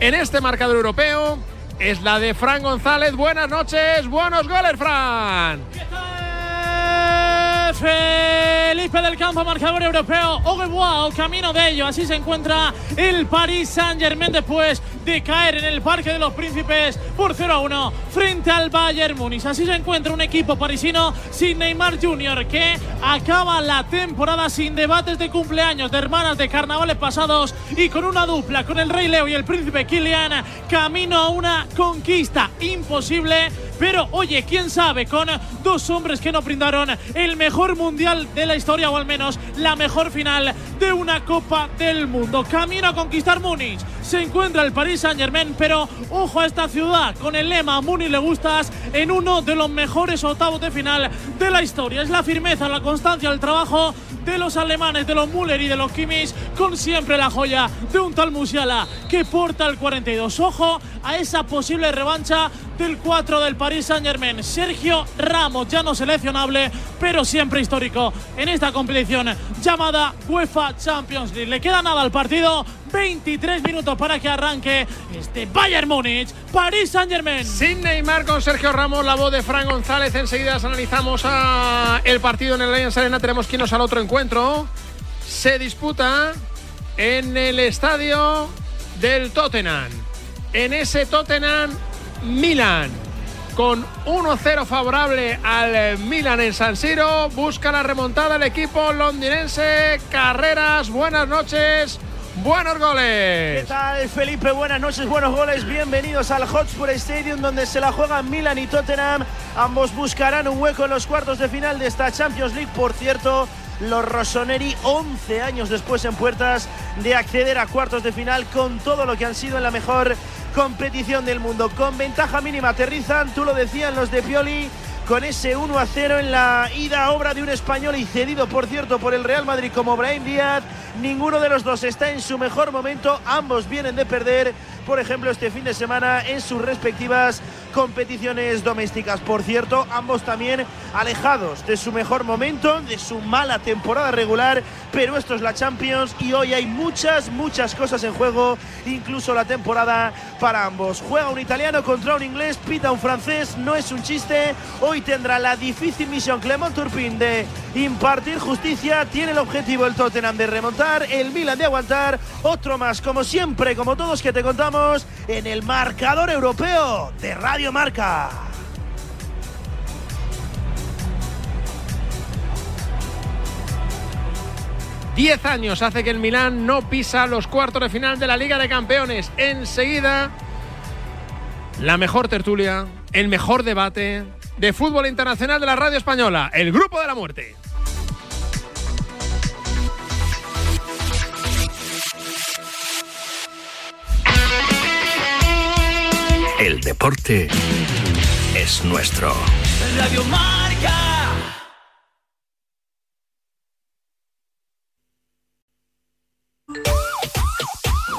en este marcador europeo es la de Fran González. Buenas noches, buenos goles, Fran. Felipe del Campo, marcador europeo. wow, camino de ello. Así se encuentra el Paris Saint-Germain después de caer en el Parque de los Príncipes por 0 a 1 frente al Bayern Múnich. Así se encuentra un equipo parisino sin Neymar Jr. que acaba la temporada sin debates de cumpleaños, de hermanas, de carnavales pasados y con una dupla con el Rey Leo y el Príncipe Kylian camino a una conquista imposible. Pero oye, quién sabe, con dos hombres que no brindaron el mejor mundial de la historia o al menos la mejor final de una Copa del Mundo. Camino a conquistar Múnich. Se encuentra el Paris Saint Germain, pero ojo a esta ciudad con el lema Múnich le gustas en uno de los mejores octavos de final de la historia. Es la firmeza, la constancia, el trabajo de los alemanes, de los Müller y de los Kimmich, con siempre la joya de un tal Musiala que porta el 42. Ojo a esa posible revancha del 4 del Paris Saint Germain. Sergio Ramos, ya no seleccionable, pero siempre histórico en esta competición llamada UEFA Champions League. Le queda nada al partido, 23 minutos para que arranque este Bayern Múnich, Paris Saint Germain. Sin Neymar con Sergio Ramos, la voz de Fran González. Enseguida analizamos el partido en el Allianz Arena. Tenemos que irnos al otro encuentro. Se disputa en el estadio del Tottenham. En ese Tottenham Milan. Con 1-0 favorable al Milan en San Siro. Busca la remontada el equipo londinense. Carreras, buenas noches. Buenos goles. ¿Qué tal, Felipe? Buenas noches, buenos goles. Bienvenidos al Hotspur Stadium, donde se la juegan Milan y Tottenham. Ambos buscarán un hueco en los cuartos de final de esta Champions League. Por cierto, los Rossoneri, 11 años después en puertas de acceder a cuartos de final con todo lo que han sido en la mejor competición del mundo. Con ventaja mínima aterrizan, tú lo decían los de Pioli, con ese 1 a 0 en la ida, obra de un español y cedido, por cierto, por el Real Madrid como Brahim Díaz. Ninguno de los dos está en su mejor momento, ambos vienen de perder, por ejemplo, este fin de semana en sus respectivas competiciones domésticas. Por cierto, ambos también alejados de su mejor momento, de su mala temporada regular, pero esto es la Champions y hoy hay muchas, muchas cosas en juego, incluso la temporada para ambos. Juega un italiano contra un inglés, pita un francés, no es un chiste. Hoy tendrá la difícil misión Clement Turpin de impartir justicia. Tiene el objetivo el Tottenham de remontar, el Milan de aguantar. Otro más, como siempre, como todos que te contamos, en el marcador europeo de Radio Marca. Diez años hace que el Milán no pisa los cuartos de final de la Liga de Campeones. Enseguida, la mejor tertulia, el mejor debate de fútbol internacional de la radio española, el Grupo de la Muerte. El deporte es nuestro. Radio Marca.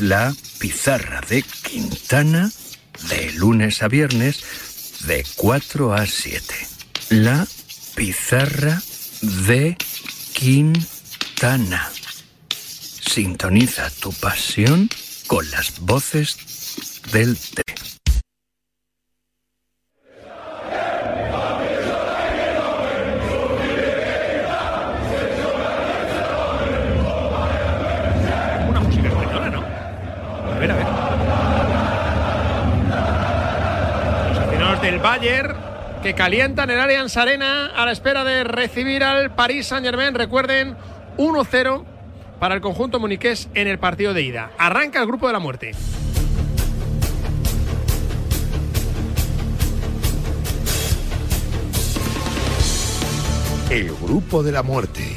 la pizarra de Quintana de lunes a viernes de 4 a 7. La pizarra de Quintana. Sintoniza tu pasión con las voces del que calientan el Allianz Arena a la espera de recibir al Paris Saint-Germain. Recuerden, 1-0 para el conjunto muniqués en el partido de ida. Arranca el grupo de la muerte. El grupo de la muerte.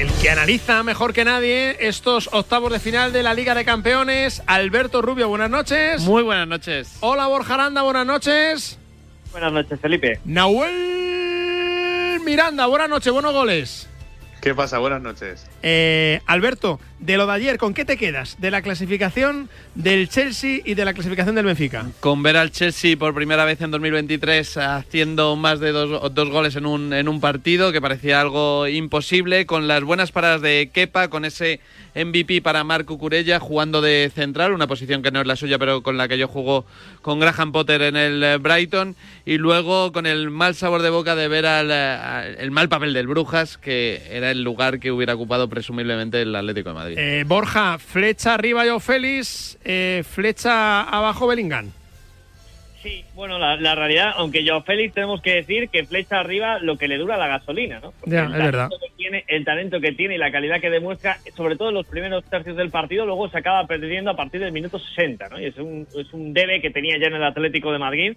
El que analiza mejor que nadie estos octavos de final de la Liga de Campeones, Alberto Rubio, buenas noches. Muy buenas noches. Hola Borja Aranda, buenas noches. Buenas noches, Felipe. Nahuel Miranda, buenas noches, buenos goles. ¿Qué pasa? Buenas noches. Eh, Alberto, de lo de ayer, ¿con qué te quedas? De la clasificación del Chelsea y de la clasificación del Benfica. Con ver al Chelsea por primera vez en 2023 haciendo más de dos, dos goles en un, en un partido que parecía algo imposible, con las buenas paradas de Kepa, con ese MVP para Marco Curella jugando de central, una posición que no es la suya, pero con la que yo jugó con Graham Potter en el eh, Brighton, y luego con el mal sabor de boca de ver al- el mal papel del Brujas, que era el lugar que hubiera ocupado presumiblemente el Atlético de Madrid. Eh, Borja, flecha arriba yo Félix, eh, flecha abajo Bellingham. Sí, bueno, la, la realidad, aunque yo Félix tenemos que decir que flecha arriba lo que le dura la gasolina, ¿no? Porque Ya, el es verdad. talento que tiene, el talento que tiene y la calidad que demuestra, sobre todo en los primeros tercios del partido, luego se acaba perdiendo a partir del minuto 60, ¿no? Y es un, es un debe que tenía ya en el Atlético de Madrid.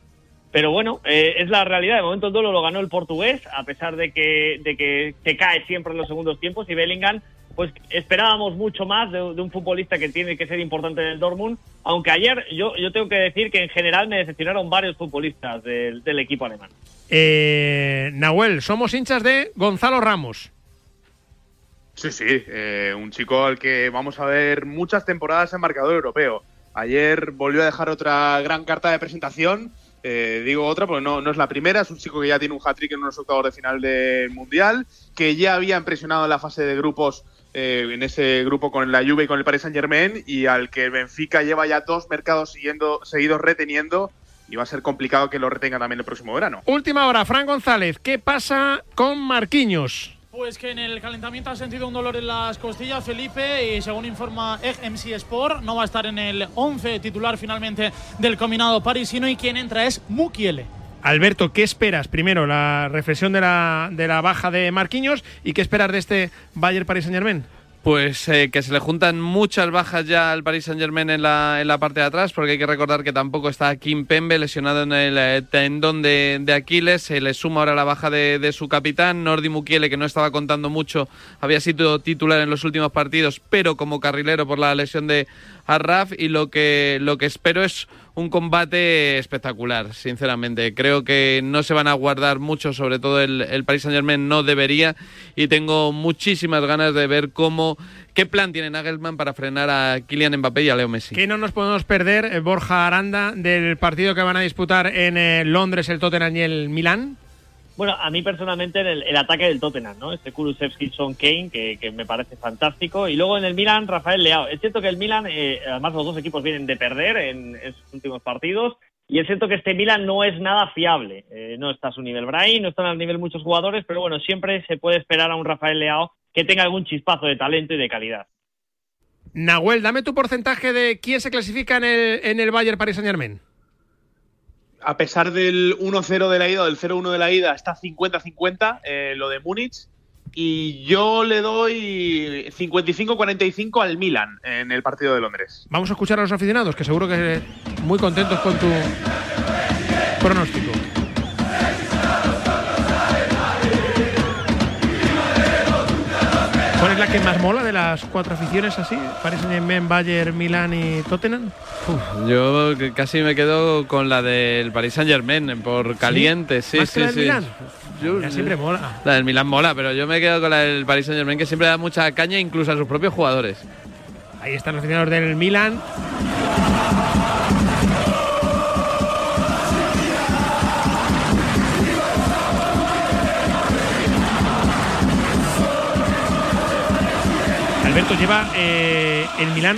Pero bueno, eh, es la realidad. De momento el duelo lo ganó el portugués, a pesar de que, de que se cae siempre en los segundos tiempos. Y Bellingham, pues esperábamos mucho más de, de un futbolista que tiene que ser importante en el Dortmund. Aunque ayer yo, yo tengo que decir que en general me decepcionaron varios futbolistas del, del equipo alemán. Eh, Nahuel, somos hinchas de Gonzalo Ramos. Sí, sí, eh, un chico al que vamos a ver muchas temporadas en marcador europeo. Ayer volvió a dejar otra gran carta de presentación. eh, digo otra porque no, no es la primera, es un chico que ya tiene un hat-trick en unos octavos de final del Mundial, que ya había impresionado en la fase de grupos, eh, en ese grupo con la Juve y con el Paris Saint-Germain, y al que el Benfica lleva ya dos mercados siguiendo, seguidos reteniendo, y va a ser complicado que lo retenga también el próximo verano. Última hora, Fran González, ¿qué pasa con Marquinhos? Pues que en el calentamiento ha sentido un dolor en las costillas, Felipe, y según informa MC Sport, no va a estar en el 11 titular finalmente del combinado parisino y quien entra es Mukiele. Alberto, ¿qué esperas? Primero, la reflexión de la, de la baja de Marquinhos y qué esperas de este Bayern Paris Saint Germain. Pues eh, que se le juntan muchas bajas ya al Paris Saint Germain en la, en la parte de atrás, porque hay que recordar que tampoco está Kim Pembe lesionado en el eh, tendón de, Aquiles. Se le suma ahora la baja de, de su capitán, Nordi Mukiele, que no estaba contando mucho, había sido titular en los últimos partidos, pero como carrilero por la lesión de Arraf. Y lo que, lo que espero es un combate espectacular, sinceramente. Creo que no se van a guardar mucho, sobre todo el, el Paris Saint Germain no debería. Y tengo muchísimas ganas de ver cómo, qué plan tiene Nagelman para frenar a Kylian Mbappé y a Leo Messi. Que no nos podemos perder, eh, Borja Aranda, del partido que van a disputar en eh, Londres el Tottenham y el Milán. Bueno, a mí personalmente el, el ataque del Tottenham, ¿no? Este Kulusevski Son Kane, que, que me parece fantástico. Y luego en el Milan, Rafael Leao. Es cierto que el Milan, eh, además los dos equipos vienen de perder en, en sus últimos partidos. Y es cierto que este Milan no es nada fiable. Eh, no está a su nivel Brahim, no están al nivel muchos jugadores, pero bueno, siempre se puede esperar a un Rafael Leao que tenga algún chispazo de talento y de calidad. Nahuel, dame tu porcentaje de quién se clasifica en el, en el Bayern Paris Saint Germain. A pesar del 1-0 de la ida o del 0-1 de la ida, está 50-50 eh, lo de Múnich. Y yo le doy 55-45 al Milan en el partido de Londres. Vamos a escuchar a los aficionados, que seguro que muy contentos con tu pronóstico. ¿Cuál es la que más mola de las cuatro aficiones así? Paris Saint-Germain, Bayern, Milán y Tottenham. Yo casi me quedo con la del Paris Saint Germain por caliente, sí, ¿Más sí, que la del sí. Milán? Yo- siempre mola. La del Milán mola, pero yo me quedo con la del Paris Saint Germain que siempre da mucha caña incluso a sus propios jugadores. Ahí están los aficionados del Milán. Alberto lleva eh, el Milán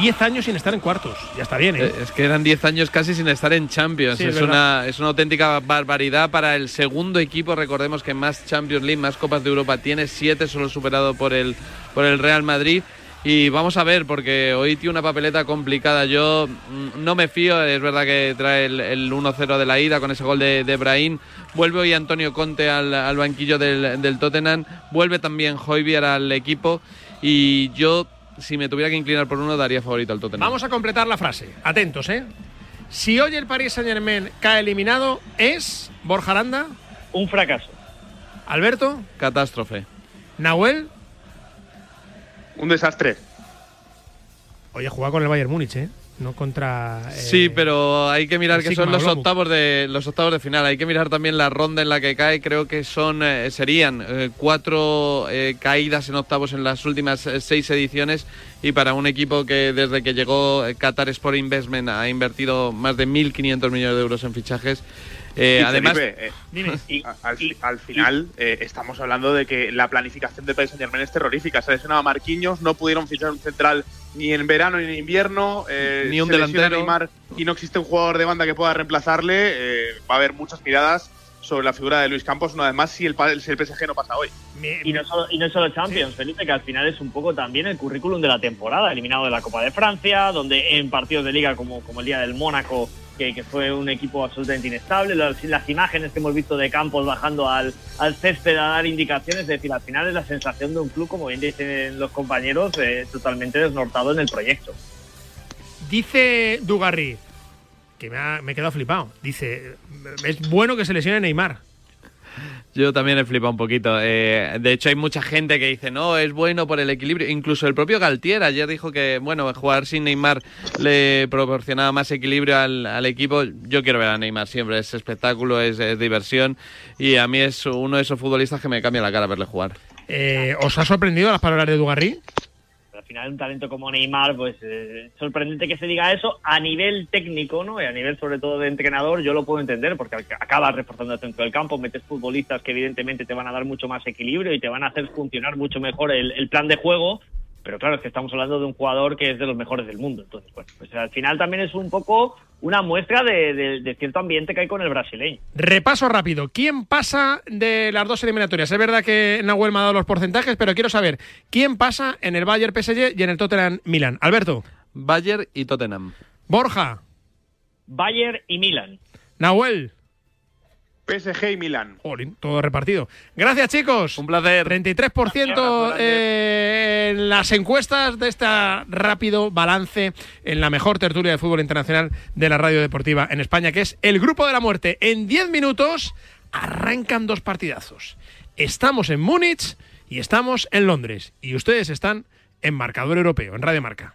10 años sin estar en cuartos. Ya está bien, ¿eh? Eh, Es que eran 10 años casi sin estar en Champions. Sí, es una, es una auténtica barbaridad para el segundo equipo. Recordemos que más Champions League, más Copas de Europa tiene, 7 solo superado por el, por el Real Madrid. Y vamos a ver, porque hoy tiene una papeleta complicada. Yo mm, no me fío, es verdad que trae el, el 1-0 de la ida con ese gol de, de Brahim. Vuelve hoy Antonio Conte al, al banquillo del, del Tottenham. Vuelve también Hoybier al equipo. Y yo, si me tuviera que inclinar por uno, daría favorito al Tottenham. Vamos a completar la frase. Atentos, ¿eh? Si hoy el Paris Saint Germain cae eliminado, ¿es Borja Aranda? Un fracaso. Alberto, Catástrofe. Nahuel. Un desastre. Oye, juega con el Bayern Múnich, ¿eh? No contra. eh, Sí, pero hay que mirar que son los octavos de los octavos de final. Hay que mirar también la ronda en la que cae. Creo que son eh, serían eh, cuatro eh, caídas en octavos en las últimas eh, seis ediciones y para un equipo que desde que llegó eh, Qatar Sport Investment ha invertido más de 1.500 millones de euros en fichajes. Eh, además, Felipe, eh, a- al, al final eh, estamos hablando de que la planificación del Paris Saint Germain es terrorífica. Se ha lesionado a Marquinhos, no pudieron fichar un central ni en verano ni en invierno. eh, Ni un se delantero. Neymar y no existe un jugador de banda que pueda reemplazarle. eh, va a haber muchas miradas sobre la figura de Luis Campos una vez más si el, si el PSG no pasa hoy. Y no, solo, y no solo Champions, Felipe, que al final es un poco también el currículum de la temporada, eliminado de la Copa de Francia, donde en partidos de liga como, como el día del Mónaco, que, fue un equipo absolutamente inestable, las, las imágenes que hemos visto de Campos bajando al, al césped a dar indicaciones, es decir, al final es la sensación de un club, como bien dicen los compañeros, eh, totalmente desnortado en el proyecto. Dice Dugarry, que me, ha, me he quedado flipado. Dice: Es bueno que se lesione Neymar. Yo también he flipado un poquito. Eh, de hecho, hay mucha gente que dice, no, es bueno por el equilibrio. Incluso el propio Galtier ayer dijo que, bueno, jugar sin Neymar le proporcionaba más equilibrio al, equipo. Yo quiero ver a Neymar siempre, es espectáculo, es, es diversión. Y a mí es uno de esos futbolistas que me cambia la cara verle jugar. Eh, ¿Os ha sorprendido las palabras de Dugarry? Al final un talento como Neymar, pues eh, sorprendente que se diga eso a nivel técnico, ¿no? Y a nivel sobre todo de entrenador, yo lo puedo entender, porque ac- acabas reforzando el centro del campo, metes futbolistas que evidentemente te van a dar mucho más equilibrio y te van a hacer funcionar mucho mejor el plan de juego. Pero claro, es que estamos hablando de un jugador que es de los mejores del mundo. Entonces, bueno, pues al final también es un poco una muestra de, de- de cierto ambiente que hay con el brasileño. Repaso rápido. ¿Quién pasa de las dos eliminatorias? Es verdad que Nahuel me ha dado los porcentajes, pero quiero saber quién pasa en el Bayern PSG y en el Tottenham Milan. Alberto. Bayern y Tottenham. Borja. Bayern y Milan. Nahuel. PSG y Milán. Jolín, todo repartido. Gracias, chicos. Un placer. 33% eh, en las encuestas de este rápido balance en la mejor tertulia de fútbol internacional de la radio deportiva en España, que es el Grupo de la Muerte. En 10 minutos arrancan dos partidazos. Estamos en Múnich y estamos en Londres. Y ustedes están en Marcador Europeo, en Radio Marca.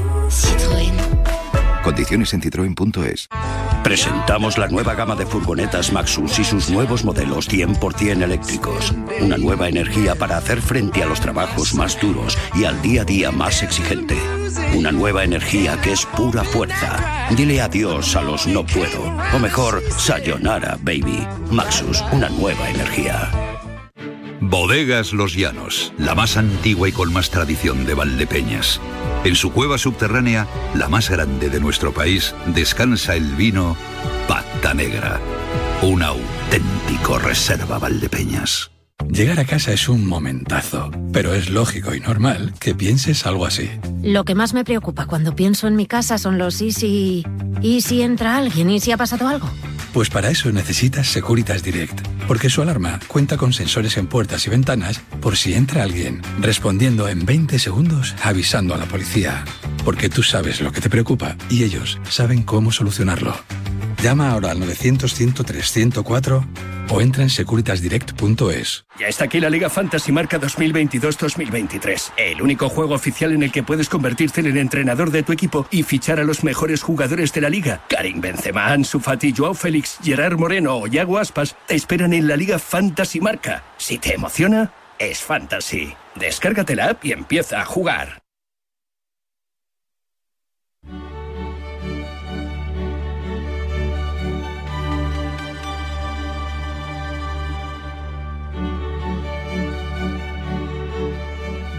Condiciones en citroen.es. Presentamos la nueva gama de furgonetas Maxus y sus nuevos modelos 100% eléctricos. Una nueva energía para hacer frente a los trabajos más duros y al día a día más exigente. Una nueva energía que es pura fuerza. Dile adiós a los no puedo. O mejor, sayonara, baby. Maxus, una nueva energía. Bodegas Los Llanos, la más antigua y con más tradición de Valdepeñas. En su cueva subterránea, la más grande de nuestro país, descansa el vino Pata Negra, un auténtico reserva Valdepeñas. Llegar a casa es un momentazo, pero es lógico y normal que pienses algo así. Lo que más me preocupa cuando pienso en mi casa son los y si... ¿Y si entra alguien? ¿Y si ha pasado algo? Pues para eso necesitas Securitas Direct, porque su alarma cuenta con sensores en puertas y ventanas por si entra alguien, respondiendo en 20 segundos avisando a la policía. Porque tú sabes lo que te preocupa y ellos saben cómo solucionarlo. Llama ahora al 900-103-104 o entra en securitasdirect.es. Ya está aquí la Liga Fantasy Marca 2022-2023. El único juego oficial en el que puedes convertirte en el entrenador de tu equipo y fichar a los mejores jugadores de la liga. Karim Benzema, Ansu Joao Félix, Gerard Moreno o Yago Aspas te esperan en la Liga Fantasy Marca. Si te emociona, es Fantasy. Descárgate la app y empieza a jugar.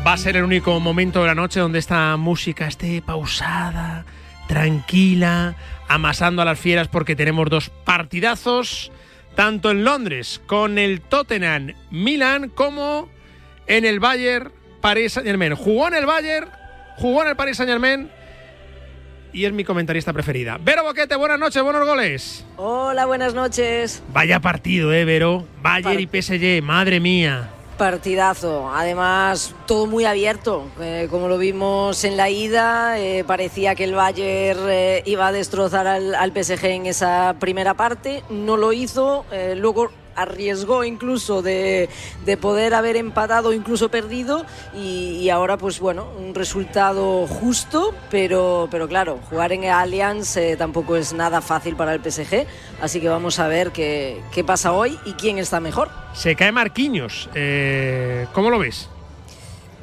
Va a ser el único momento de la noche donde esta música esté pausada, tranquila, amasando a las fieras porque tenemos dos partidazos, tanto en Londres con el Tottenham Milan como en el Bayern Paris Saint Germain. Jugó en el Bayern, jugó en el Paris Saint Germain y es mi comentarista preferida. Vero Boquete, buenas noches, buenos goles. Hola, buenas noches. Vaya partido, eh, Vero. Bayern y PSG, madre mía. Partidazo, además todo muy abierto, Eh, como lo vimos en la ida, eh, parecía que el Bayern eh, iba a destrozar al, al PSG en esa primera parte, no lo hizo, luego arriesgó incluso de, de poder haber empatado incluso perdido y, y ahora pues bueno, un resultado justo, pero, pero claro, jugar en Allianz eh, tampoco es nada fácil para el PSG, así que vamos a ver qué, qué pasa hoy y quién está mejor. Se cae Marquinhos. Eh, ¿Cómo lo ves?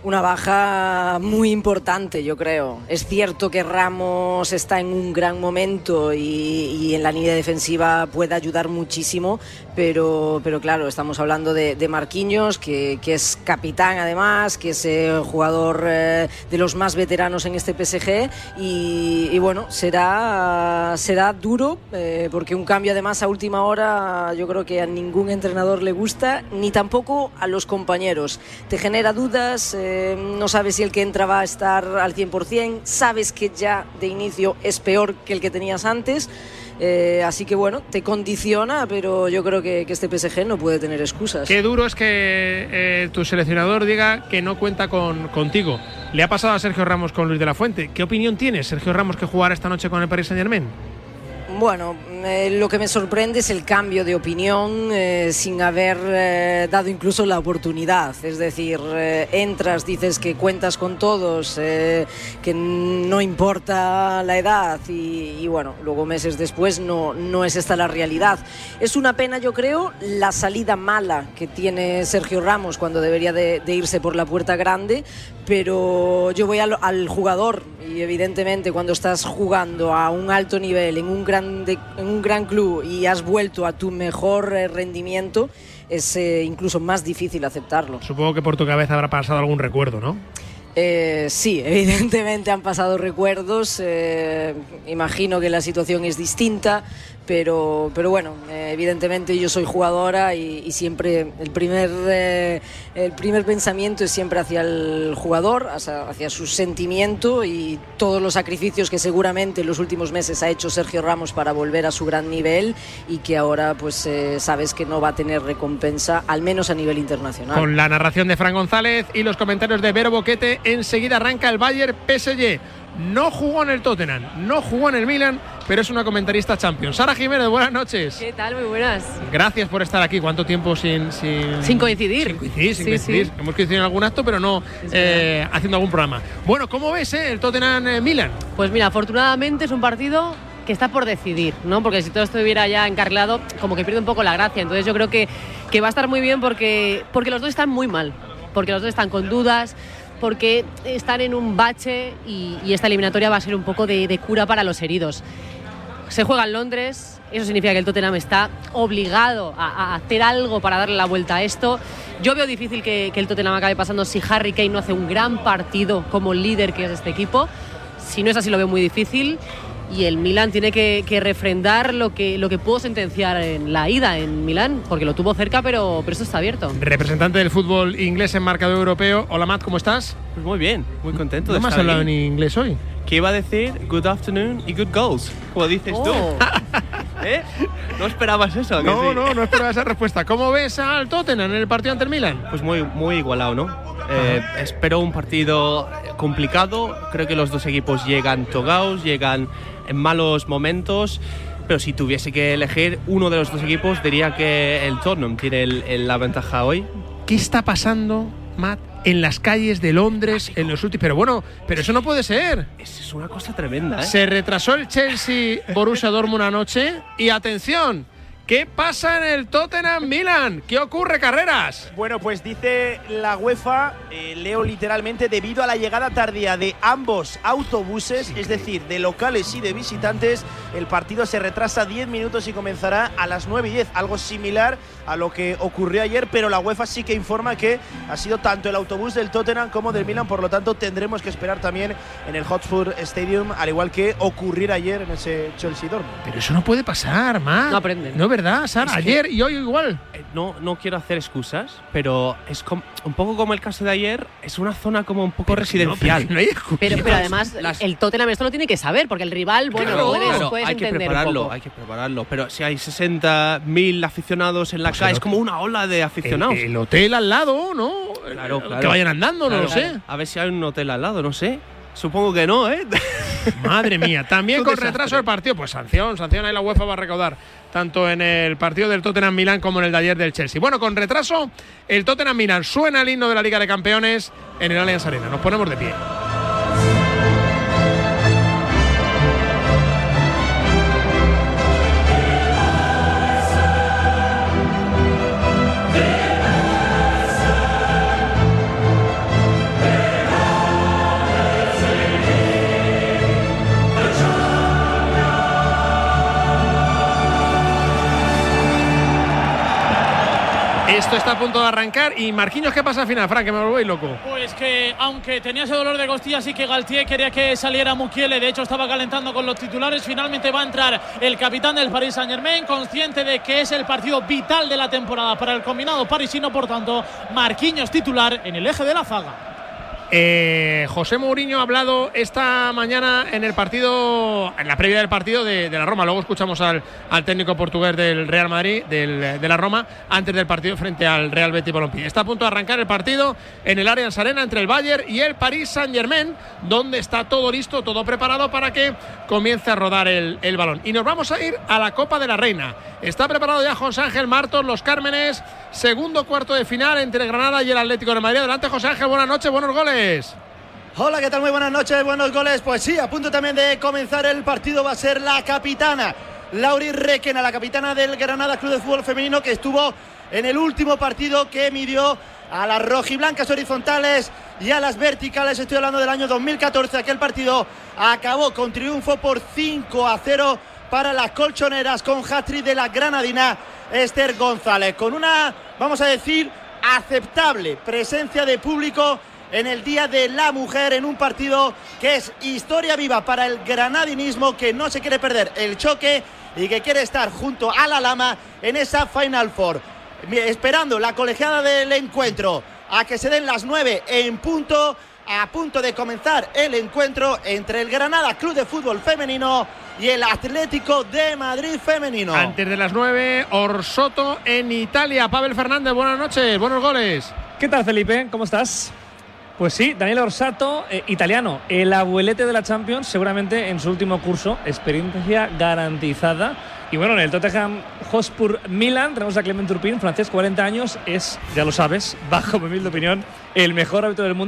Una baja muy importante, yo creo. Es cierto que Ramos está en un gran momento y, en la línea defensiva puede ayudar muchísimo, pero, pero claro, estamos hablando de, de Marquinhos, que, es capitán además, que es eh, jugador eh, de los más veteranos en este PSG y, bueno, será, será duro eh, porque un cambio además a última hora yo creo que a ningún entrenador le gusta, ni tampoco a los compañeros. Te genera dudas, eh, no sabes si el que entra va a estar al 100%, sabes que ya de inicio es peor que el que tenías antes. eh, así que bueno, te condiciona, pero yo creo que, que este PSG no puede tener excusas. Qué duro es que eh, tu seleccionador diga que no cuenta con, contigo. Le ha pasado a Sergio Ramos con Luis de la Fuente. ¿Qué opinión tienes, Sergio Ramos, que jugará esta noche con el Paris Saint Germain? Bueno, eh, lo que me sorprende es el cambio de opinión eh, sin haber eh, dado incluso la oportunidad. Es decir, eh, entras, dices que cuentas con todos, eh, que no importa la edad y, y bueno, luego meses después no, no es esta la realidad. Es una pena, yo creo, la salida mala que tiene Sergio Ramos cuando debería de, de irse por la puerta grande, pero yo voy al, al jugador y evidentemente cuando estás jugando a un alto nivel en un, grande, en un gran club y has vuelto a tu mejor eh, rendimiento, es eh, incluso más difícil aceptarlo. Supongo que por tu cabeza habrá pasado algún recuerdo, ¿no? Eh, sí, evidentemente han pasado recuerdos. eh, imagino que la situación es distinta, pero, pero bueno, eh, evidentemente yo soy jugadora y, y siempre el primer, eh, el primer pensamiento es siempre hacia el jugador, hacia, hacia su sentimiento y todos los sacrificios que seguramente en los últimos meses ha hecho Sergio Ramos para volver a su gran nivel y que ahora pues eh, sabes que no va a tener recompensa, al menos a nivel internacional. Con la narración de Fran González y los comentarios de Vero Boquete, enseguida arranca el Bayern PSG. No jugó en el Tottenham, no jugó en el Milan, pero es una comentarista champion. Sara Jiménez, buenas noches. ¿Qué tal? Muy buenas. Gracias por estar aquí. ¿Cuánto tiempo sin. Sin, Sin coincidir. Sin coincidir, sin Sí, coincidir. sí. Hemos coincidido en algún acto, pero no eh, haciendo algún programa. Bueno, ¿cómo ves eh, el Tottenham-Milan? Pues mira, afortunadamente es un partido que está por decidir, ¿no? Porque si todo estuviera ya encarrilado, como que pierde un poco la gracia. Entonces yo creo que, que va a estar muy bien porque, porque los dos están muy mal. Porque los dos están con dudas, porque están en un bache y, esta eliminatoria va a ser un poco de, cura para los heridos. Se juega en Londres, eso significa que el Tottenham está obligado a, hacer algo para darle la vuelta a esto. Yo veo difícil que, que el Tottenham acabe pasando si Harry Kane no hace un gran partido como líder que es este equipo. Si no es así, lo veo muy difícil. Y el Milan tiene que, que refrendar lo que, lo que pudo sentenciar en la ida en Milán, porque lo tuvo cerca, pero, pero esto está abierto. Representante del fútbol inglés en marcador europeo. Hola, Matt, ¿cómo estás? Pues muy bien, muy contento ¿No me has estar hablado en inglés hoy? ¿Qué iba a decir? Good afternoon y good goals. Como dices tú. Oh. ¿Eh? ¿No esperabas eso? ¿a que No, sí? no, no esperaba esa respuesta. ¿Cómo ves al Tottenham en el partido ante el Milan? Pues muy, muy igualado, ¿no? Eh, espero un partido complicado. Creo que los dos equipos llegan togados, llegan en malos momentos. Pero si tuviese que elegir uno de los dos equipos, diría que el Tottenham tiene el- el- la ventaja hoy. ¿Qué está pasando, Matt, en las calles de Londres en los últimos? Pero bueno, pero eso no puede ser. Es una cosa tremenda, ¿eh? Se retrasó el Chelsea Borussia Dortmund anoche y atención, ¿qué pasa en el Tottenham Milan? ¿Qué ocurre, carreras? Bueno, pues dice la UEFA, eh, leo literalmente, debido a la llegada tardía de ambos autobuses, es decir, de locales y de visitantes, el partido se retrasa 10 minutos y comenzará a las 9 y 10, algo similar a lo que ocurrió ayer, pero la UEFA sí que informa que ha sido tanto el autobús del Tottenham como del Milan, por lo tanto tendremos que esperar también en el Hotspur Stadium, al igual que ocurrir ayer en ese Chelsea Dortmund. Pero eso no puede pasar, Matt. No aprenden. No, ¿verdad, Sara? Es que- Ayer y hoy igual. Eh, No, no quiero hacer excusas, pero es com- un poco como el caso de ayer, es una zona como un poco residencial. no hay excusas. Pero, pero además, el Tottenham esto lo tiene que saber, porque el rival, bueno, Claro, puedes, claro, puedes hay que entender un prepararlo, poco. hay que prepararlo. Pero si hay 60.000 aficionados en la El es como una ola de aficionados. El, el hotel al lado, ¿no? Claro, Que claro. vayan andando, no lo sé. A ver si hay un hotel al lado, no sé. Supongo que no, ¿eh? Madre mía, también con desastre. retraso el partido. Pues sanción, sanción ahí la UEFA va a recaudar. Tanto en el partido del Tottenham Milán como en el de ayer del Chelsea. Bueno, con retraso, el Tottenham Milán suena el himno de la Liga de Campeones en el Allianz Arena. Nos ponemos de pie. Esto está a punto de arrancar. Y Marquinhos, ¿qué pasa al final, Frank? Que me voy loco. Pues que aunque tenía ese dolor de costillas y que Galtier quería que saliera Mukiele, de hecho estaba calentando con los titulares, finalmente va a entrar el capitán del Paris Saint Germain, consciente de que es el partido vital de la temporada para el combinado parisino, por tanto, Marquinhos titular en el eje de la zaga. Eh, José Mourinho ha hablado esta mañana en el partido, en la previa del partido de, la Roma. Luego escuchamos al, técnico portugués del Real Madrid, del, de la Roma, antes del partido frente al Real Betis Balompié. Está a punto de arrancar el partido en el Allianz Arena entre el Bayern y el Paris Saint Germain, donde está todo listo, todo preparado para que comience a rodar el, el balón. Y nos vamos a ir a la Copa de la Reina. Está preparado ya José Ángel Martos, Los Cármenes, segundo cuarto de final entre Granada y el Atlético de Madrid. Adelante, José Ángel, buenas noches, buenos goles. Hola, ¿qué tal? Muy buenas noches, buenos goles. Pues sí, a punto también de comenzar el partido va a ser la capitana, Lauri Requena, la capitana del Granada Club de Fútbol Femenino que estuvo en el último partido que midió a las rojiblancas horizontales y a las verticales. Estoy hablando del año 2014. Aquel partido acabó con triunfo por 5 a 0 para las colchoneras con hat-trick de la granadina Esther González. Con una, vamos a decir, aceptable presencia de público en el Día de la Mujer en un partido que es historia viva para el granadinismo que no se quiere perder el choque y que quiere estar junto a la Lama en esa Final Four. Esperando la colegiada del encuentro a que se den las nueve en punto, a punto de comenzar el encuentro entre el Granada Club de Fútbol Femenino y el Atlético de Madrid Femenino. Antes de las nueve, Orsoto en Italia. Pavel Fernández, buenas noches, buenos goles. ¿Qué tal, Felipe? ¿Cómo estás? Pues sí, Daniel Orsato, eh, italiano, el abuelete de la Champions, seguramente en su último curso, experiencia garantizada. Y bueno, en el Tottenham Hotspur Milan tenemos a Clement Turpin, francés, 40 años, es, ya lo sabes, bajo mi humilde opinión, el mejor árbitro del mundo.